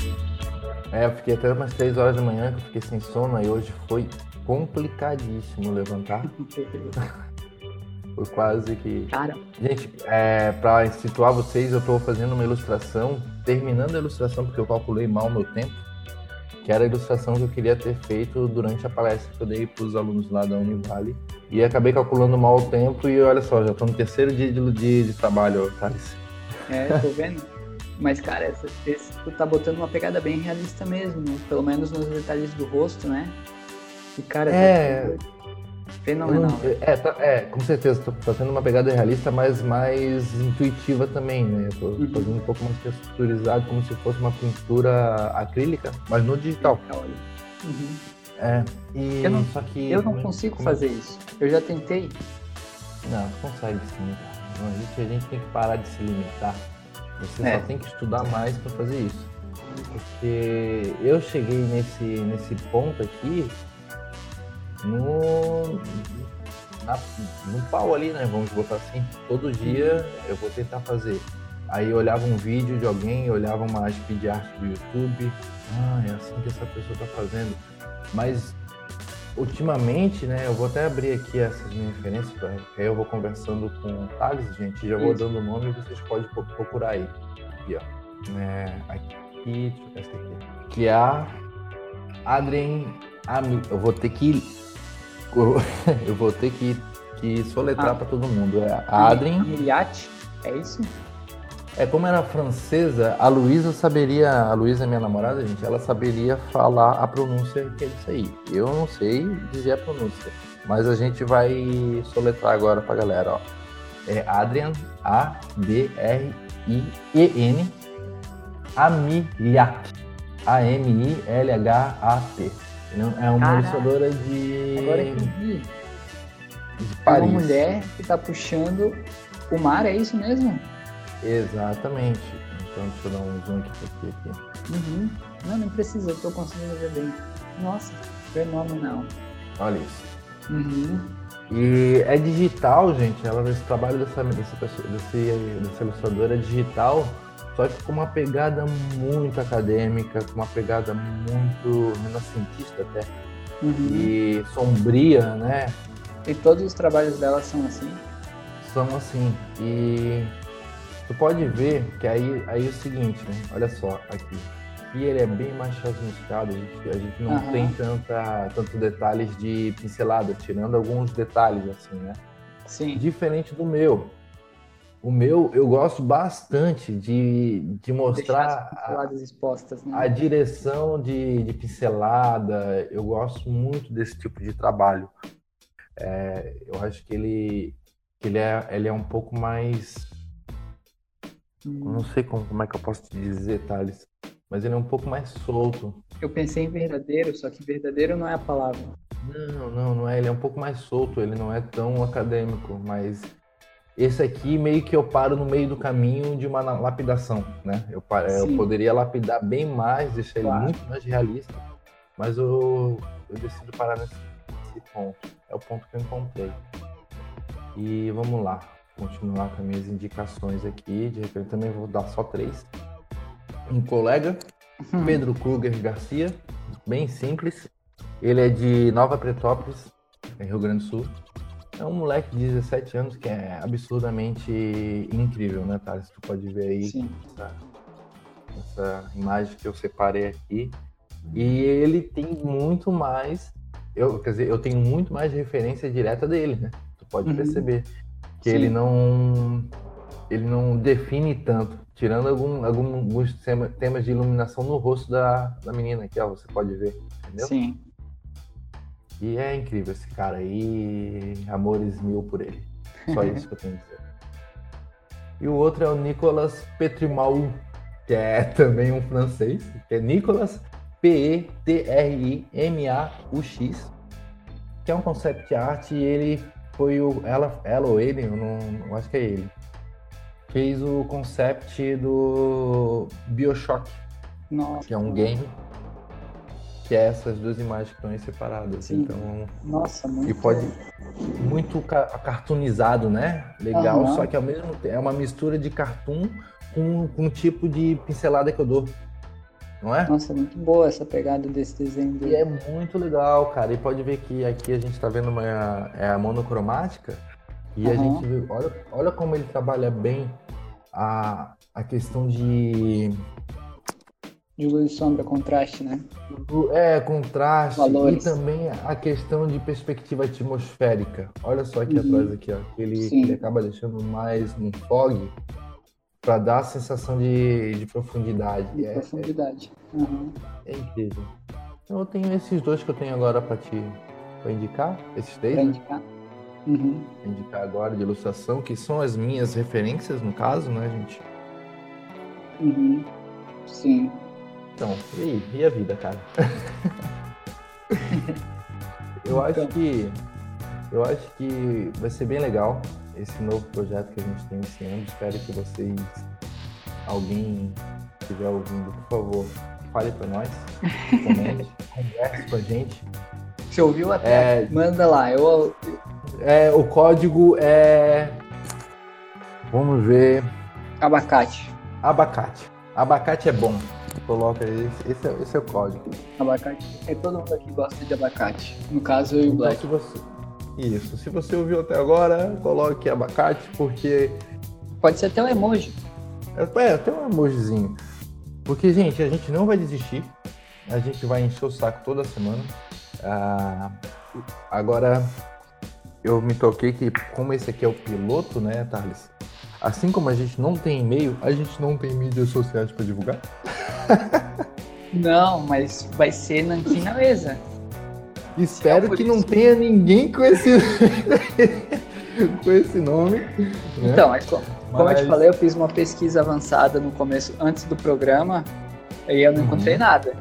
É, eu fiquei até umas 3 horas da manhã, que eu fiquei sem sono, e hoje foi complicadíssimo levantar. foi quase que.
Cara.
Gente, é, pra situar vocês, eu tô fazendo uma ilustração, terminando a ilustração, porque eu calculei mal o meu tempo, que era a ilustração que eu queria ter feito durante a palestra que eu dei para os alunos lá da Univale. E acabei calculando mal o tempo e olha só, já tô no terceiro dia de, de, de trabalho, Thales.
É, tô vendo. Mas, cara, essa, esse, tu tá botando uma pegada bem realista mesmo, né? Pelo menos nos detalhes do rosto, né? E, cara,
é...
Tá fenomenal.
Não, é, tá, é, com certeza, tá, tá tendo uma pegada realista, mas mais intuitiva também, né? tô uhum. fazendo um pouco mais texturizado, como se fosse uma pintura acrílica, mas no digital.
Uhum.
É, e
eu não,
só que.
Eu não consigo como... fazer isso. Eu já tentei.
Não, consegue sim, cara. A gente, a gente tem que parar de se limitar. Você é. só tem que estudar mais para fazer isso. Porque eu cheguei nesse, nesse ponto aqui no, na, no pau ali, né? Vamos botar assim. Todo dia eu vou tentar fazer. Aí eu olhava um vídeo de alguém, olhava uma speed art do YouTube. Ah, é assim que essa pessoa tá fazendo. Mas ultimamente, né, eu vou até abrir aqui essas minhas referências, aí eu vou conversando com o Thales, gente, já vou Isso. dando o nome e vocês podem procurar aí. Aqui, ó. É, aqui, deixa eu ver essa aqui. Que é a Adrien Ami. Eu vou ter que. Eu vou ter que, que soletrar ah. para todo mundo. É a Adrien.
Miliati, é isso?
É, como era francesa, a Luísa saberia, a Luísa é minha namorada, gente, ela saberia falar a pronúncia que é isso aí. Eu não sei dizer a pronúncia, mas a gente vai soletrar agora pra galera, ó. É Adrian, A-D-R-I-E-N, Amiliat, A-M-I-L-H-A-T. É uma ilustradora de...
Agora entendi. De Paris. Uma mulher que tá puxando o mar, é isso mesmo?
Exatamente. Então deixa eu dar um zoom aqui aqui. aqui.
Uhum. Não, não precisa, eu tô conseguindo ver bem. Nossa, fenomenal.
Olha isso.
Uhum.
E é digital, gente. Ela, esse trabalho dessa, dessa, pessoa, desse, dessa ilustradora é digital, só que com uma pegada muito acadêmica, com uma pegada muito renascentista até. Uhum. E sombria, né?
E todos os trabalhos dela são assim?
São assim. E Tu pode ver que aí, aí é o seguinte, né? Olha só, aqui. E ele é bem mais chamuscado, a gente, a gente não uhum. tem tanta, tanto detalhes de pincelada, tirando alguns detalhes, assim, né?
Sim.
Diferente do meu. O meu, eu gosto bastante de, de mostrar
a, expostas, né?
a direção de, de pincelada. Eu gosto muito desse tipo de trabalho. É, eu acho que ele, ele, é, ele é um pouco mais eu não sei como, como é que eu posso te dizer, Thales, mas ele é um pouco mais solto.
Eu pensei em verdadeiro, só que verdadeiro não é a palavra.
Não, não, não é. Ele é um pouco mais solto, ele não é tão acadêmico, mas esse aqui meio que eu paro no meio do caminho de uma lapidação, né? Eu, eu poderia lapidar bem mais, deixar claro. ele muito mais realista, mas eu, eu decido parar nesse, nesse ponto. É o ponto que eu encontrei. E vamos lá continuar com as minhas indicações aqui. De repente também vou dar só três. Um colega, uhum. Pedro Kruger Garcia, bem simples. Ele é de Nova Pretópolis, em Rio Grande do Sul. É um moleque de 17 anos que é absurdamente incrível, né, Thales? Tu pode ver aí essa, essa, imagem que eu separei aqui. E ele tem muito mais. Eu, quer dizer, eu tenho muito mais referência direta dele, né? Tu pode uhum. perceber que Sim. ele não ele não define tanto, tirando algum, alguns temas de iluminação no rosto da, da menina aqui, ó, você pode ver, entendeu?
Sim.
E é incrível esse cara aí, amores mil por ele. Só isso que eu tenho a dizer. E o outro é o Nicolas Petrimau, que é também um francês, que é Nicolas P-E-T-R-I-M-A-U-X, que é um concept art e ele foi o. Ela, ela ou ele, eu não, eu acho que é ele. Fez o concept do Bioshock.
Nossa.
Que é um game. Que é essas duas imagens que estão aí separadas. Sim. Então.
Nossa, muito.
E pode. Muito cartoonizado, né? Legal, só que ao mesmo tempo é uma mistura de cartoon com, com um tipo de pincelada que eu dou. não é?
Nossa, muito boa essa pegada desse desenho
E
dele.
é muito legal, cara. E pode ver que aqui a gente tá vendo uma é a monocromática e a gente vê, olha, olha como ele trabalha bem a, a questão de
De luz e sombra, contraste, né?
é contraste
Valores.
e também a questão de perspectiva atmosférica. Olha só aqui
Uhum.
atrás aqui, ó, que ele, ele acaba deixando mais um fog para dar a sensação de, de profundidade.
De
É,
profundidade.
É, é incrível. Então eu tenho esses dois que eu tenho agora para te pra indicar, esses três,
Pra
né?
indicar. Uhum.
Indicar agora de ilustração, que são as minhas referências no caso, né, gente?
Uhum. Sim.
Então, e aí? E a vida, cara? eu acho
Então.
que eu acho que vai ser bem legal esse novo projeto que a gente tem esse ano. Espero que vocês, alguém que estiver ouvindo, por favor, fale para nós, comente, converse com a gente.
Você ouviu até?
É,
Manda lá. Eu,
é, o código é, vamos ver,
abacate.
abacate. Abacate é bom. Coloca esse, esse, é, esse é o código.
Abacate. É todo mundo aqui gosta de abacate. No caso, eu e o
Então,
Black.
se você... Isso. Se você ouviu até agora, coloque abacate, porque.
Pode ser até um emoji.
É, tem um emojizinho. Porque, gente, a gente não vai desistir. A gente vai encher o saco toda semana. Ah, agora, eu me toquei que, como esse aqui é o piloto, né, Thales? Assim como a gente não tem e-mail, a gente não tem mídias sociais para divulgar.
Não, mas vai ser nanquim na mesa.
Espero
por
que
isso.
não tenha ninguém com esse, com esse nome. né?
Então, mas co- como eu te falei, eu fiz uma pesquisa avançada no começo, antes do programa, e eu não
Uhum.
encontrei nada.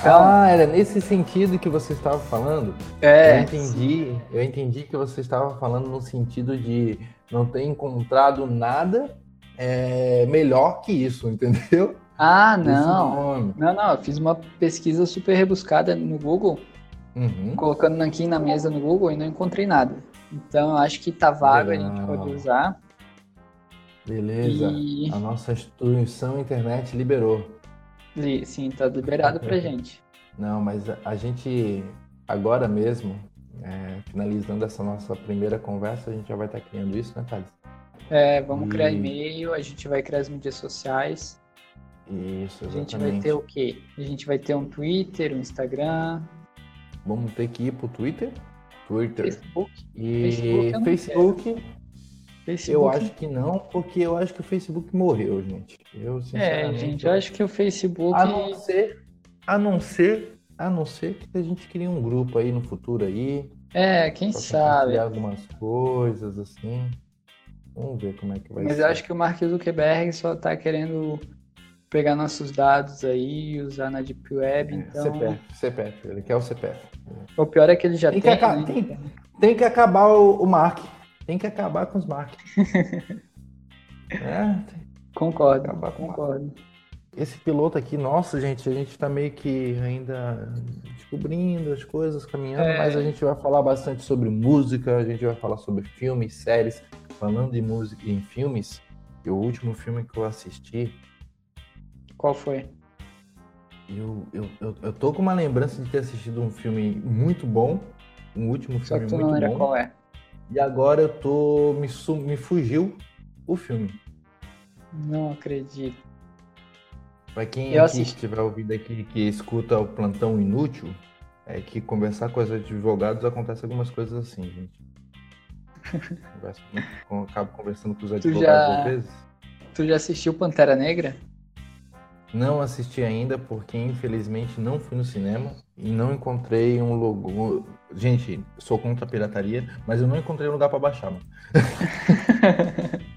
Então,
Ah, era nesse sentido que você estava falando? Eu
é.
entendi, eu entendi que você estava falando no sentido de não ter encontrado nada é, melhor que isso, entendeu?
Ah, não. Não, não, eu fiz uma pesquisa super rebuscada no Google,
Uhum.
colocando nanquim na mesa no Google e não encontrei nada. Então, acho que tá vago, a gente
Legal.
pode usar.
Beleza.
E,
A nossa instituição internet liberou.
li- sim, tá liberado pra gente.
Não, mas a, gente agora mesmo, é, finalizando essa nossa primeira conversa, a gente já vai estar criando isso, né, Thales?
É, vamos criar
E-
e-mail, a gente vai criar as mídias sociais.
Isso,
A gente vai
exatamente.
ter o quê? A gente vai ter um Twitter, um Instagram,
Vamos ter que ir pro Twitter, Twitter
Facebook.
e
Facebook
Facebook.
Facebook.
Eu acho que não, porque eu acho que o Facebook morreu, gente. Eu,
É,
sinceramente.
gente, eu acho que o Facebook.
A não ser, a não ser, a não ser que a gente crie um grupo aí no futuro aí,
É, quem sabe.
algumas coisas assim. Vamos ver como é que vai
Mas
ser.
eu acho que o Mark Zuckerberg só tá querendo pegar nossos dados aí e usar na Deep Web.
É,
Então,
CPF, CPF, ele quer o CPF.
o pior é que ele já
Tem
tem.
que, aca-
né?
tem, tem que acabar o, o Mark. Tem que acabar com os Mark. é, tem-
Concordo,
Acabar com
concordo.
esse piloto aqui, nossa, gente, a gente tá meio que ainda descobrindo as coisas, caminhando,
É.
mas a gente vai falar bastante sobre música, a gente vai falar sobre filmes, séries. Falando em música e em filmes, o último filme que eu assisti,
Qual foi?
eu, eu, eu, eu tô com uma lembrança de ter assistido um filme muito bom, um último
Só
filme
que tu não
muito
lembra
bom,
qual é.
e agora eu tô, me, me fugiu o filme.
Não acredito.
Pra quem estiver ouvindo aqui que escuta o plantão inútil, é que conversar com os advogados acontece algumas coisas assim, gente. Converso acabo conversando com os advogados
já-
às vezes.
Tu já assistiu Pantera Negra?
Não assisti ainda porque infelizmente não fui no cinema e não encontrei um logo. Gente, sou contra a pirataria, mas eu não encontrei um lugar pra baixar. Mano.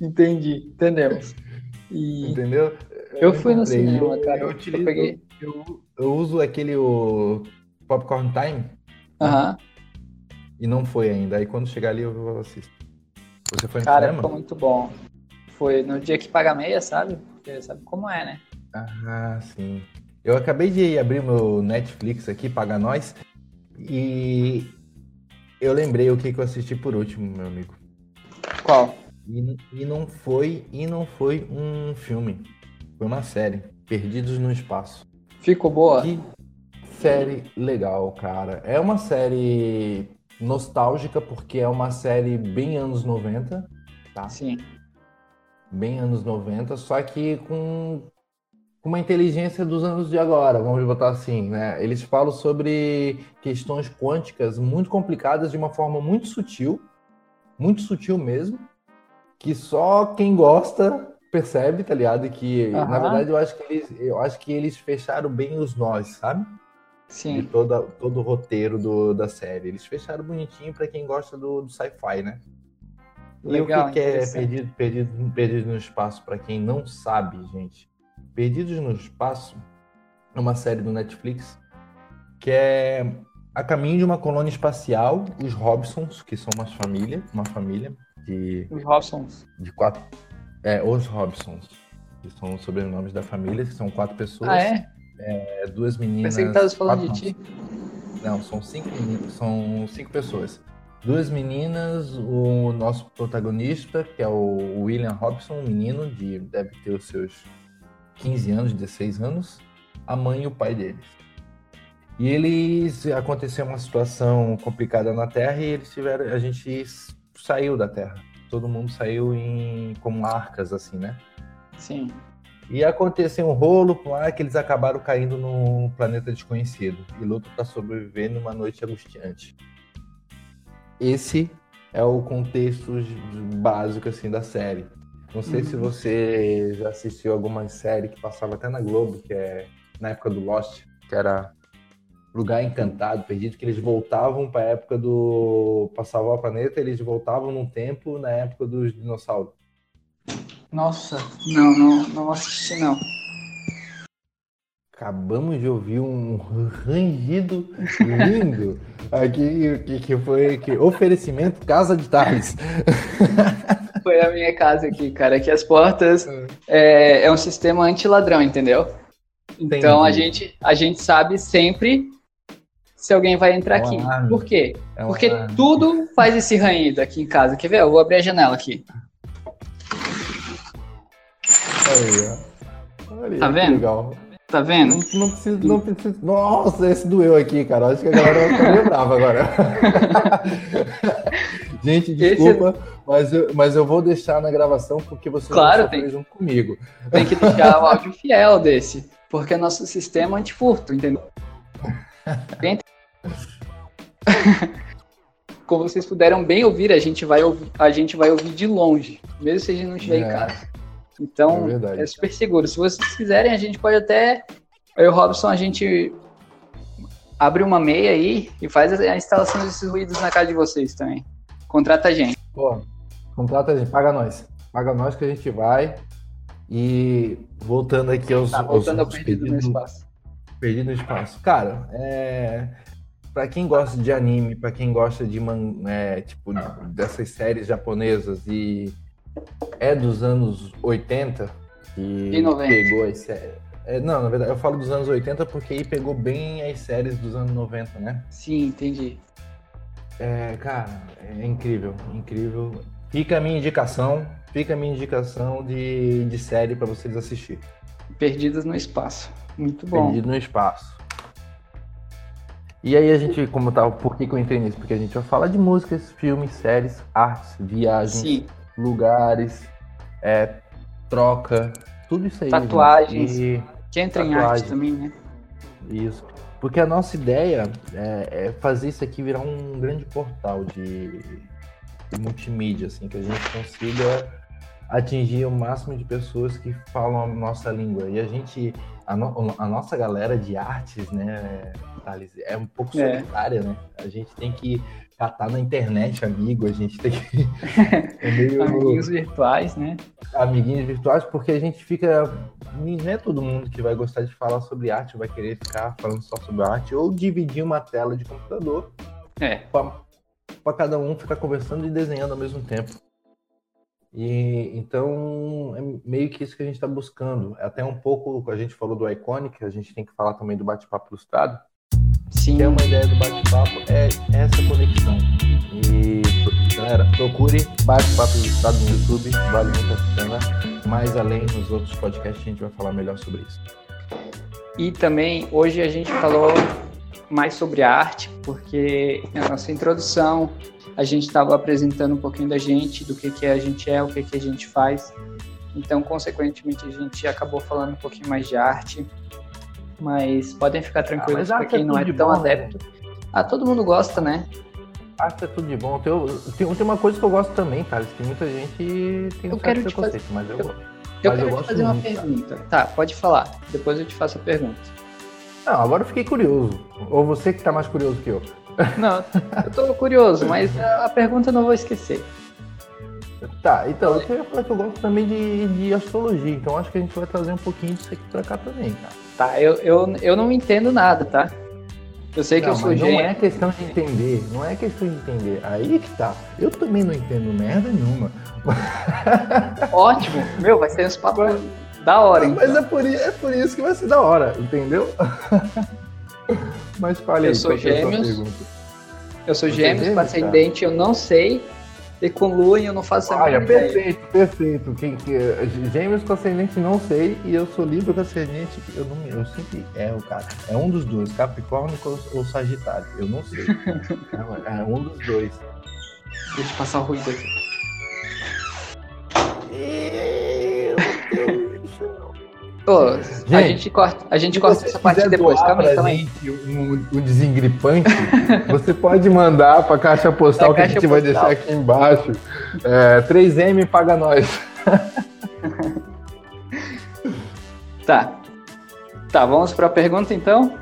Entendi, entendemos. E
Entendeu?
eu
não
fui no cinema,
Eu-
cara.
Eu,
Eu
utilizo-
peguei.
eu- eu uso aquele o Popcorn Time
Aham.
e não foi ainda. Aí quando chegar ali eu assisto. Você foi no
Cara,
cinema?
ficou muito bom. Foi no dia que paga meia, sabe? Porque sabe como é, né?
Ah, sim. Eu acabei de abrir meu Netflix aqui, paga nós, e eu lembrei o que, que eu assisti por último, meu amigo.
Qual?
E, e não foi, e não foi um filme, foi uma série. Perdidos no Espaço.
Ficou boa?
Que série legal, cara. É uma série nostálgica porque é uma série bem anos 90, tá?
Sim.
Bem anos 90, só que com com uma inteligência dos anos de agora, vamos botar assim, né? Eles falam sobre questões quânticas muito complicadas de uma forma muito sutil, muito sutil mesmo, que só quem gosta percebe, tá ligado? E que, uhum. na verdade, eu acho que eles, eu acho que eles fecharam bem os nós, sabe?
Sim.
De toda, todo o roteiro do, da série. Eles fecharam bonitinho para quem gosta do, do sci-fi, né? Legal, e o que, que é perdido, perdido, perdido no espaço, para quem não sabe, gente? Perdidos no Espaço é uma série do Netflix que é a caminho de uma colônia espacial, os Robsons, que são uma família, uma família de
os Robsons
de quatro, é, os Robsons, que são os sobrenomes da família, que são quatro pessoas.
Ah, é?
é duas meninas.
Pensei que estavas falando de ti.
Não, são cinco, são cinco pessoas. Duas meninas, o nosso protagonista, que é o William Robson, um menino de deve ter os seus 15 anos, 16 anos, a mãe e o pai deles. E eles aconteceu uma situação complicada na Terra e eles tiveram, a gente saiu da Terra. Todo mundo saiu em como arcas assim, né?
Sim.
E aconteceu um rolo lá que eles acabaram caindo num planeta desconhecido e lutam para sobreviver numa noite angustiante. Esse é o contexto básico assim da série. Não sei uhum. se você já assistiu alguma série que passava até na Globo, que é na época do Lost, que era Lugar Encantado, Perdido, que eles voltavam para a época do. Passavam o planeta, eles voltavam num tempo na época dos dinossauros.
Nossa, não, não, não assisti não.
Acabamos de ouvir um rangido lindo aqui, que, que foi que, oferecimento Casa de Tales.
Foi a minha casa aqui, cara. Que as portas é, é, é um sistema anti-ladrão, entendeu? Então a gente, a gente sabe sempre se alguém vai entrar é aqui. Arma. Por quê? É Porque arma. tudo faz esse ranhido aqui em casa. Quer ver? Eu vou abrir a janela aqui.
Aí,
Olha, tá vendo? Legal. Tá vendo?
Não, não, precisa, não precisa. Nossa, esse doeu aqui, cara. Acho que a galera vai ficar meio brava agora. Gente, desculpa, esse... mas, eu, mas eu vou deixar na gravação porque você
claro, tem,
junto comigo.
Tem que deixar o áudio fiel desse, porque é nosso sistema antifurto, entendeu? Como vocês puderam bem ouvir, a gente vai ouvir, a gente vai ouvir de longe, mesmo se a gente não estiver é. em casa. Então, é, é, super seguro. Se vocês quiserem, a gente pode até. Eu e o Robson, a gente abre uma meia aí e faz a instalação desses ruídos na casa de vocês também. Contrata a gente.
Pô, contrata a gente, paga nós. Paga nós que a gente vai. E voltando aqui aos.
Tá, voltando aos, ao perdido no espaço.
Perdido no espaço. Cara, é. Pra quem gosta de anime, pra quem gosta de man, é, tipo, dessas séries japonesas e é dos anos 80
e, e 90.
pegou as séries. É, não, na verdade, eu falo dos anos 80 porque aí pegou bem as séries dos anos 90, né?
Sim, entendi.
É, cara, é incrível, incrível. Fica a minha indicação, fica a minha indicação de, de série para vocês assistir.
Perdidas no Espaço. Muito bom.
Perdido no Espaço. E aí a gente, como tá, por que, que eu entrei nisso? Porque a gente vai falar de músicas, filmes, séries, artes, viagens, Sim lugares, é, troca, tudo isso aí.
Tatuagens. E... Que entra em arte também, né?
Isso. Porque a nossa ideia é, é, fazer isso aqui virar um grande portal de, de multimídia, assim, que a gente consiga atingir o máximo de pessoas que falam a nossa língua. E a gente, a, no, a nossa galera de artes, né, Thales, é um pouco é. solitária, né? A gente tem que catar na internet amigo, a gente tem que.
é meio... Amiguinhos virtuais, né?
Amiguinhos virtuais, porque a gente fica. Não é todo mundo que vai gostar de falar sobre arte, vai querer ficar falando só sobre arte, ou dividir uma tela de computador.
É.
Para cada um ficar conversando e desenhando ao mesmo tempo. E então é meio que isso que a gente está buscando. Até um pouco, a gente falou do Iconic, a gente tem que falar também do bate-papo ilustrado.
Sim.
Que é uma ideia do bate-papo, é essa conexão. E galera, procure bate-papo ilustrado no YouTube, vale muito a pena. mais além nos outros podcasts a gente vai falar melhor sobre isso.
E também hoje a gente falou mais sobre arte, porque na nossa introdução a gente estava apresentando um pouquinho da gente, do que, que a gente é, o que, que a gente faz. Então, consequentemente, a gente acabou falando um pouquinho mais de arte. Mas podem ficar tranquilos ah, para quem é não é tão bom, adepto. Né? Ah, todo mundo gosta, né?
Arte é tudo de bom. Tem, tem, tem uma coisa que eu gosto também, Thales, que muita gente tem um certo preconceito,
fazer... mas eu, eu, eu mas quero eu te fazer uma muito, pergunta. Tá, pode falar. Depois eu te faço a pergunta.
Não, agora eu fiquei curioso. Ou você que tá mais curioso que eu?
Não, eu tô curioso, mas a pergunta eu não vou esquecer.
Tá, então, eu queria falar que eu gosto também de, de astrologia, então acho que a gente vai trazer um pouquinho disso aqui pra cá também, cara.
Tá, eu, eu, eu não entendo nada, tá? Eu sei que não, eu sou.
Não é questão de entender, não é questão de entender. Aí que tá. Eu também não entendo merda nenhuma.
Ótimo, meu, vai ser uns papos da hora,
então. Mas é por, é por isso que vai ser da hora, entendeu? Mas fale
eu Sou
é
gêmeos, eu sou gêmeos, com ascendente, eu não sei. E com lua eu não faço
a Olha, perfeito, perfeito. Quem, que, gêmeos com ascendente não sei, e eu sou livre com ascendente, eu, não, eu sempre erro, cara. É um dos dois, Capricórnio ou Sagitário, eu não sei. é, é um dos dois.
Deixa eu passar o ruído aqui. Pô, gente, a gente corta, a gente corta essa parte depois. Calma aí, calma aí.
Um, um desengripante, você pode mandar para a caixa postal que a gente postal. vai deixar aqui embaixo. É, 3M paga nós.
tá. Tá, vamos para a pergunta então?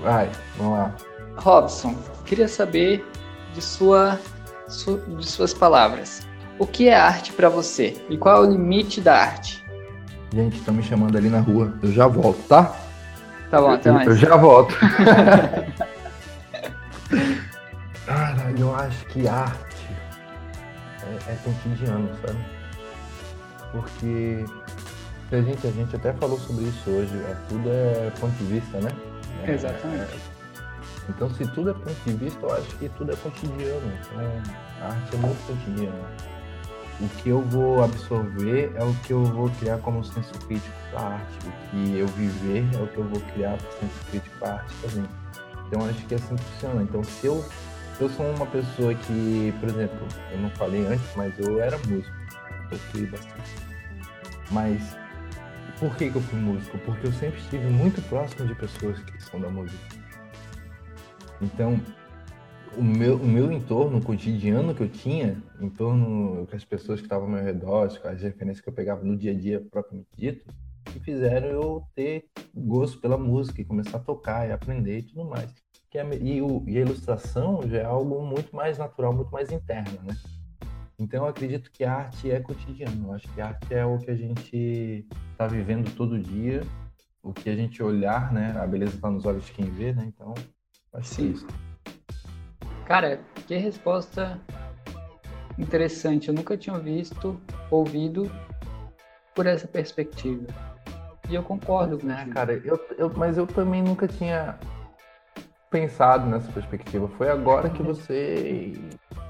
Vai, vamos lá.
Robson, queria saber de, sua, de suas palavras. O que é arte para você e qual é o limite da arte?
Gente, estão me chamando ali na rua. Eu já volto, tá?
Tá bom, até mais.
Eu já volto. Cara, eu acho que arte é, é cotidiano, sabe? Porque a gente, a gente até falou sobre isso hoje, é, tudo é ponto de vista, né?
É, Exatamente.
então, se tudo é ponto de vista, eu acho que tudo é cotidiano. Então, a arte é muito cotidiana o que eu vou absorver é o que eu vou criar como senso crítico para a arte. O que eu viver é o que eu vou criar como senso crítico para a arte também. Então acho que é assim que funciona. Então se eu, eu sou uma pessoa que, por exemplo, eu não falei antes, mas eu era músico. Eu fui bastante. Mas por que, que eu fui músico? Porque eu sempre estive muito próximo de pessoas que são da música. Então, o meu, o meu entorno o cotidiano que eu tinha, em torno com as pessoas que estavam ao meu redor, as referências que eu pegava no dia a dia propriamente dito, que fizeram eu ter gosto pela música e começar a tocar e aprender e tudo mais. Que é, e, o, e a ilustração já é algo muito mais natural, muito mais interno, né? Então eu acredito que a arte é cotidiano. Eu acho que a arte é o que a gente está vivendo todo dia, o que a gente olhar, né? A beleza está nos olhos de quem vê, né? Então, acho que é isso.
Cara, que resposta interessante. Eu nunca tinha visto, ouvido por essa perspectiva. E eu concordo com
né, cara, eu, eu, mas eu também nunca tinha pensado nessa perspectiva. Foi agora que você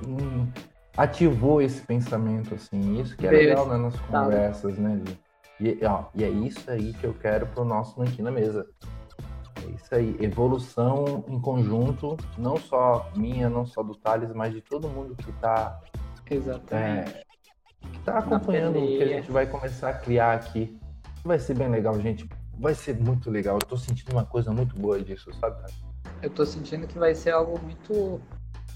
hum, ativou esse pensamento, assim. Isso que é legal né, nas conversas, né? E, ó, e é isso aí que eu quero pro nosso Aqui na Mesa. Isso aí, evolução em conjunto, não só minha, não só do Thales, mas de todo mundo que está
é,
tá acompanhando o que a gente vai começar a criar aqui. Vai ser bem legal, gente. Vai ser muito legal. Eu tô sentindo uma coisa muito boa disso, sabe?
Eu tô sentindo que vai ser algo muito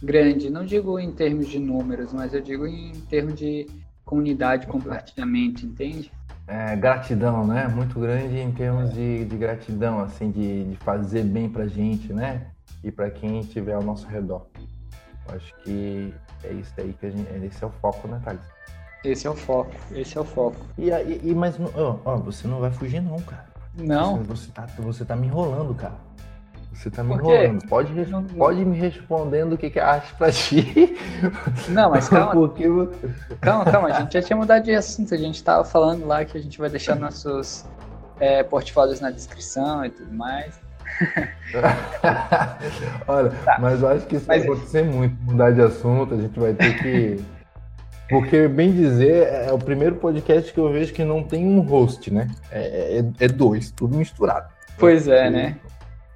grande. Não digo em termos de números, mas eu digo em termos de comunidade, compartilhamento, entende?
É, gratidão, né? Muito grande em termos de, de gratidão, assim, de, de fazer bem pra gente, né? E para quem estiver ao nosso redor. Eu acho que é isso aí que a gente. Esse é o foco, né, Thales?
Esse é o foco, esse é o foco.
E, e, e mas, ó, ó, você não vai fugir não, cara.
Não.
Você, você, tá, você tá me enrolando, cara. Você tá me enrolando. Pode, pode me respondendo o que, que é arte pra ti.
Não, mas calma. Porque... Calma, calma. A gente já tinha mudado de assunto. A gente tava falando lá que a gente vai deixar nossos é, portfólios na descrição e tudo mais.
Olha, tá. mas eu acho que isso mas... vai acontecer muito, mudar de assunto, a gente vai ter que. Porque, bem dizer, é o primeiro podcast que eu vejo que não tem um host, né? É, é, é dois, tudo misturado.
Pois é, né?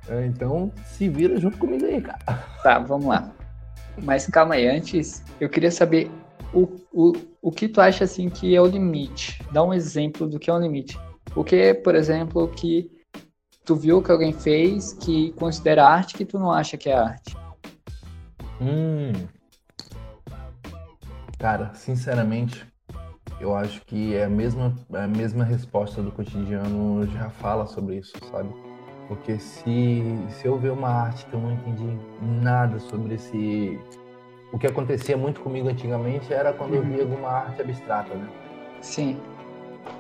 É, então, se vira junto comigo aí, cara.
Tá, vamos lá. Mas calma aí, antes, eu queria saber o, o, o que tu acha assim que é o limite. Dá um exemplo do que é o limite. O que, por exemplo, que tu viu que alguém fez que considera arte que tu não acha que é arte?
Hum. Cara, sinceramente, eu acho que é a mesma, é a mesma resposta do cotidiano já fala sobre isso, sabe? Porque se, se eu ver uma arte que eu não entendi nada sobre esse. O que acontecia muito comigo antigamente era quando eu via alguma arte abstrata, né?
Sim.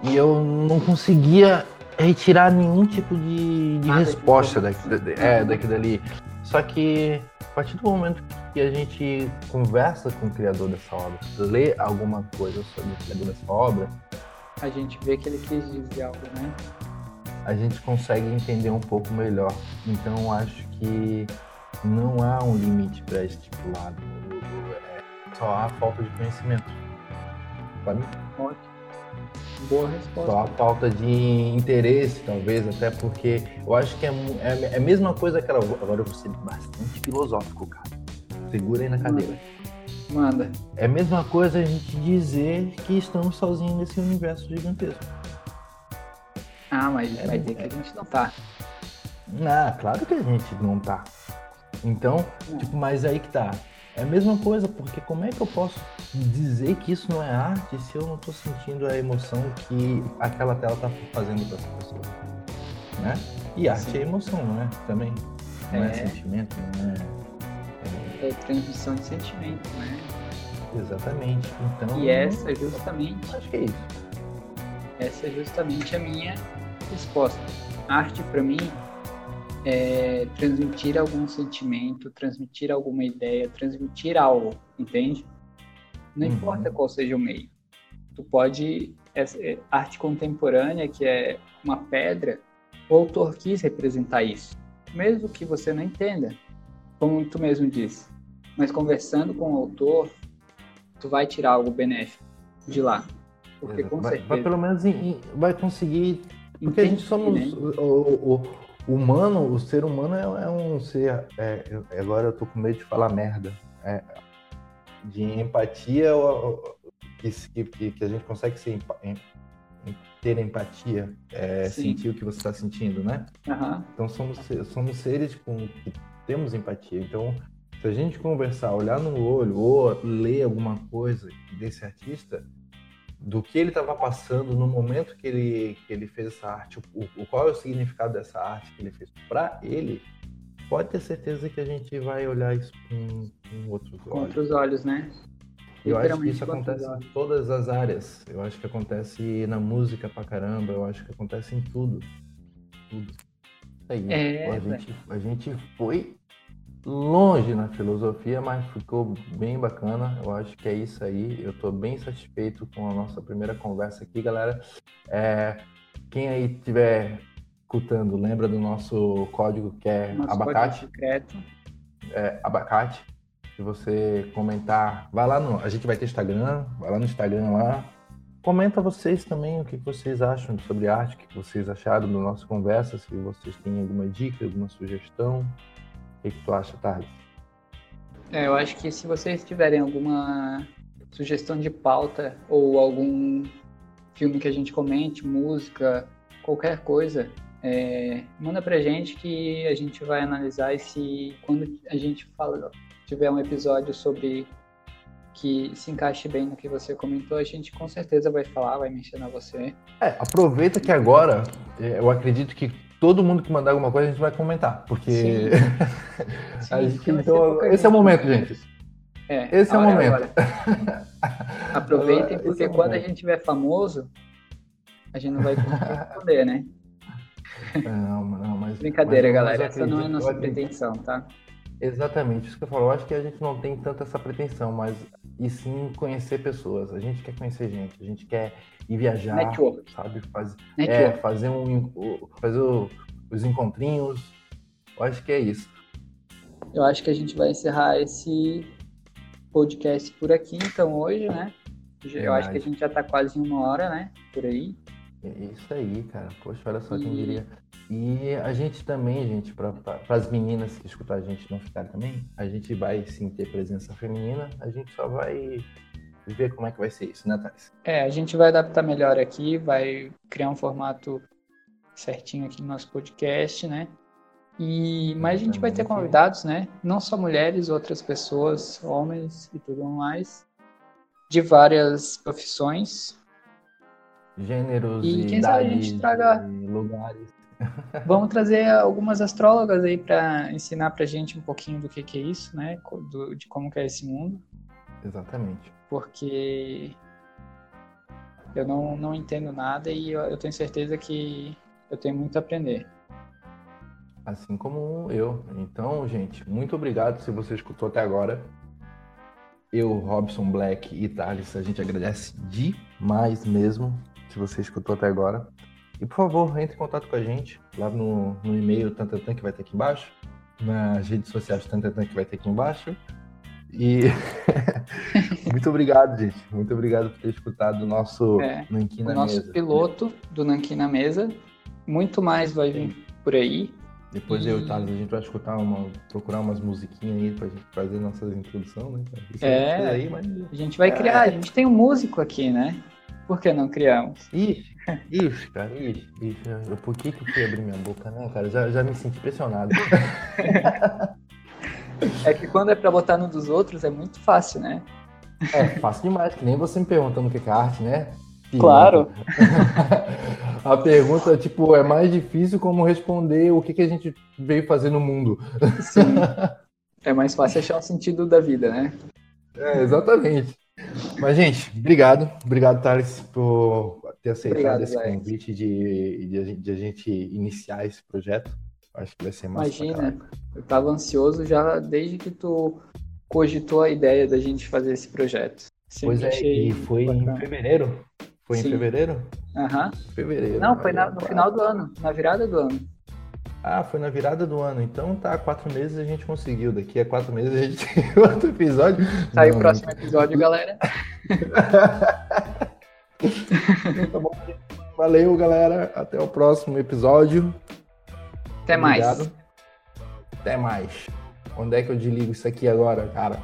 E eu não conseguia retirar nenhum tipo de, de resposta daqui, é, daqui dali. Só que a partir do momento que a gente conversa com o criador dessa obra, lê alguma coisa sobre o criador dessa obra,
a gente vê que ele quis dizer algo, né?
A gente consegue entender um pouco melhor. Então acho que não há um limite para estipulado. É, só há falta de conhecimento. Sabe?
Ótimo. Boa resposta.
Só a falta de interesse, talvez, até porque eu acho que é, é, é a mesma coisa que ela. Agora eu vou ser bastante filosófico, cara. Segura aí na cadeira.
Manda.
É a mesma coisa a gente dizer que estamos sozinhos nesse universo gigantesco.
Ah, mas é, vai dizer que a gente não tá.
Ah, claro que a gente não tá. Então, não. tipo, mas aí que tá. É a mesma coisa, porque como é que eu posso dizer que isso não é arte se eu não estou sentindo a emoção que aquela tela está fazendo para essa pessoa? Né? E arte Sim. é emoção, não é? Também. Não é, é sentimento, não
é... é. transmissão de sentimento, né?
Exatamente. Então,
e essa é justamente.
Acho que é isso.
Essa é justamente a minha resposta. arte, para mim, é, transmitir algum sentimento, transmitir alguma ideia, transmitir algo, entende? Não uhum. importa qual seja o meio. Tu pode é, arte contemporânea, que é uma pedra, o autor quis representar isso, mesmo que você não entenda, como tu mesmo disse. Mas conversando com o autor, tu vai tirar algo benéfico de lá. Porque com
vai,
certeza.
Vai pelo menos vai conseguir. Porque Entendi, a gente somos. Né? O, o, o humano, o ser humano é, é um ser. É, agora eu tô com medo de falar merda. É, de empatia que, que, que, a gente consegue ser, ter empatia, é, sentir o que você está sentindo, né?
Uhum.
Então somos, somos seres com, que temos empatia. Então, se a gente conversar, olhar no olho ou ler alguma coisa desse artista, do que ele estava passando no momento que ele, que ele fez essa arte, o, qual é o significado dessa arte que ele fez para ele, pode ter certeza que a gente vai olhar isso com, com outros olhos.
Com outros olhos, né?
Eu acho que isso acontece em todas as áreas. Eu acho que acontece na música pra caramba. Eu acho que acontece em tudo. Tudo. Aí, é, a, gente, a gente foi longe na filosofia, mas ficou bem bacana. Eu acho que é isso aí. Eu estou bem satisfeito com a nossa primeira conversa aqui, galera. É, quem aí tiver escutando, lembra do nosso código que é nosso abacate?
secreto.
É, abacate. Se você comentar, vai lá no. A gente vai ter Instagram, vai lá no Instagram lá. Comenta vocês também o que vocês acham sobre arte, o que vocês acharam da nossa conversa, se vocês têm alguma dica, alguma sugestão. O que, que tu acha, Thales?
É, eu acho que se vocês tiverem alguma sugestão de pauta ou algum filme que a gente comente, música, qualquer coisa, é, manda pra gente que a gente vai analisar e se quando a gente fala, tiver um episódio sobre que se encaixe bem no que você comentou, a gente com certeza vai falar, vai mencionar você.
É, aproveita que agora, é, eu acredito que todo mundo que mandar alguma coisa a gente vai comentar, porque Sim. Sim, gente, então, esse é o momento, gente.
É,
esse é o momento.
Aproveitem, porque é quando momento. a gente tiver famoso, a gente não vai responder, né?
Não, não, mas.
Brincadeira, mas, galera. Essa não é a nossa pretensão, tá?
Exatamente, isso que eu falo. Eu acho que a gente não tem tanta essa pretensão, mas e sim conhecer pessoas. A gente quer conhecer gente, a gente quer ir viajar,
Network.
sabe? Faz, É, fazer um fazer os encontrinhos. Eu acho que é isso.
Eu acho que a gente vai encerrar esse podcast por aqui, então, hoje, né? Eu acho que a gente já tá quase uma hora, né? Por aí.
É isso aí, cara. Poxa, olha só quem diria. E a gente também, gente, para as meninas que escutam a gente não ficarem também, a gente vai sim ter presença feminina, a gente só vai ver como é que vai ser isso, né, Thais?
É, a gente vai adaptar melhor aqui, vai criar um formato certinho aqui no nosso podcast, né? E, mas a gente vai ter convidados, né? Não só mulheres, outras pessoas, homens e tudo mais, de várias profissões.
Gêneros e,
quem sabe a gente traga
lugares.
Vamos trazer algumas astrólogas aí para ensinar para gente um pouquinho do que, que é isso, né? Do, de como que é esse mundo.
Exatamente.
Porque eu não, não entendo nada e eu, eu tenho certeza que eu tenho muito a aprender.
Assim como eu. Então, gente, muito obrigado se você escutou até agora. Eu, Robson Black e Thales, a gente agradece demais mesmo se você escutou até agora. E por favor, entre em contato com a gente lá no, no e-mail Tantantan que vai ter aqui embaixo, nas redes sociais Tantantan que vai ter aqui embaixo. E muito obrigado, gente. Muito obrigado por ter escutado o nosso
é,
Nanquim na
o nosso
mesa.
piloto do Nanquim na mesa. Muito mais vai vir por aí.
Depois e... eu e o Thales, a gente vai escutar uma, procurar umas musiquinhas aí pra gente fazer nossas introduções, né?
Isso é, aí, mas... a gente vai criar, é. a gente tem um músico aqui, né? Por que não criamos?
Ixi, ixi, cara, ixi, ixi. Eu, por que que eu fui abrir minha boca, né, cara? Já, já me senti pressionado.
é que quando é pra botar no dos outros é muito fácil, né?
É, fácil demais, que nem você me perguntando o que é arte, né?
Claro.
a pergunta, tipo, é mais difícil como responder o que, que a gente veio fazer no mundo.
Sim. É mais fácil achar o sentido da vida, né?
É, exatamente. Mas, gente, obrigado. Obrigado, Thales, por ter aceitado obrigado, esse convite de, de, de, a gente iniciar esse projeto. Acho que vai ser massa.
Imagina, eu tava ansioso já desde que tu cogitou a ideia da gente fazer esse projeto.
Sempre pois é, e foi bacana. em fevereiro? Foi Sim. em fevereiro?
Aham. Uhum.
Fevereiro.
Não, foi na, no final do ano, na virada do ano.
Ah, foi na virada do ano. Então tá, quatro meses a gente conseguiu. Daqui a quatro meses a gente tem outro episódio.
Sai o próximo episódio, galera.
tá bom. Valeu, galera. Até o próximo episódio.
Até Obrigado. mais.
Até mais. Onde é que eu desligo isso aqui agora, cara?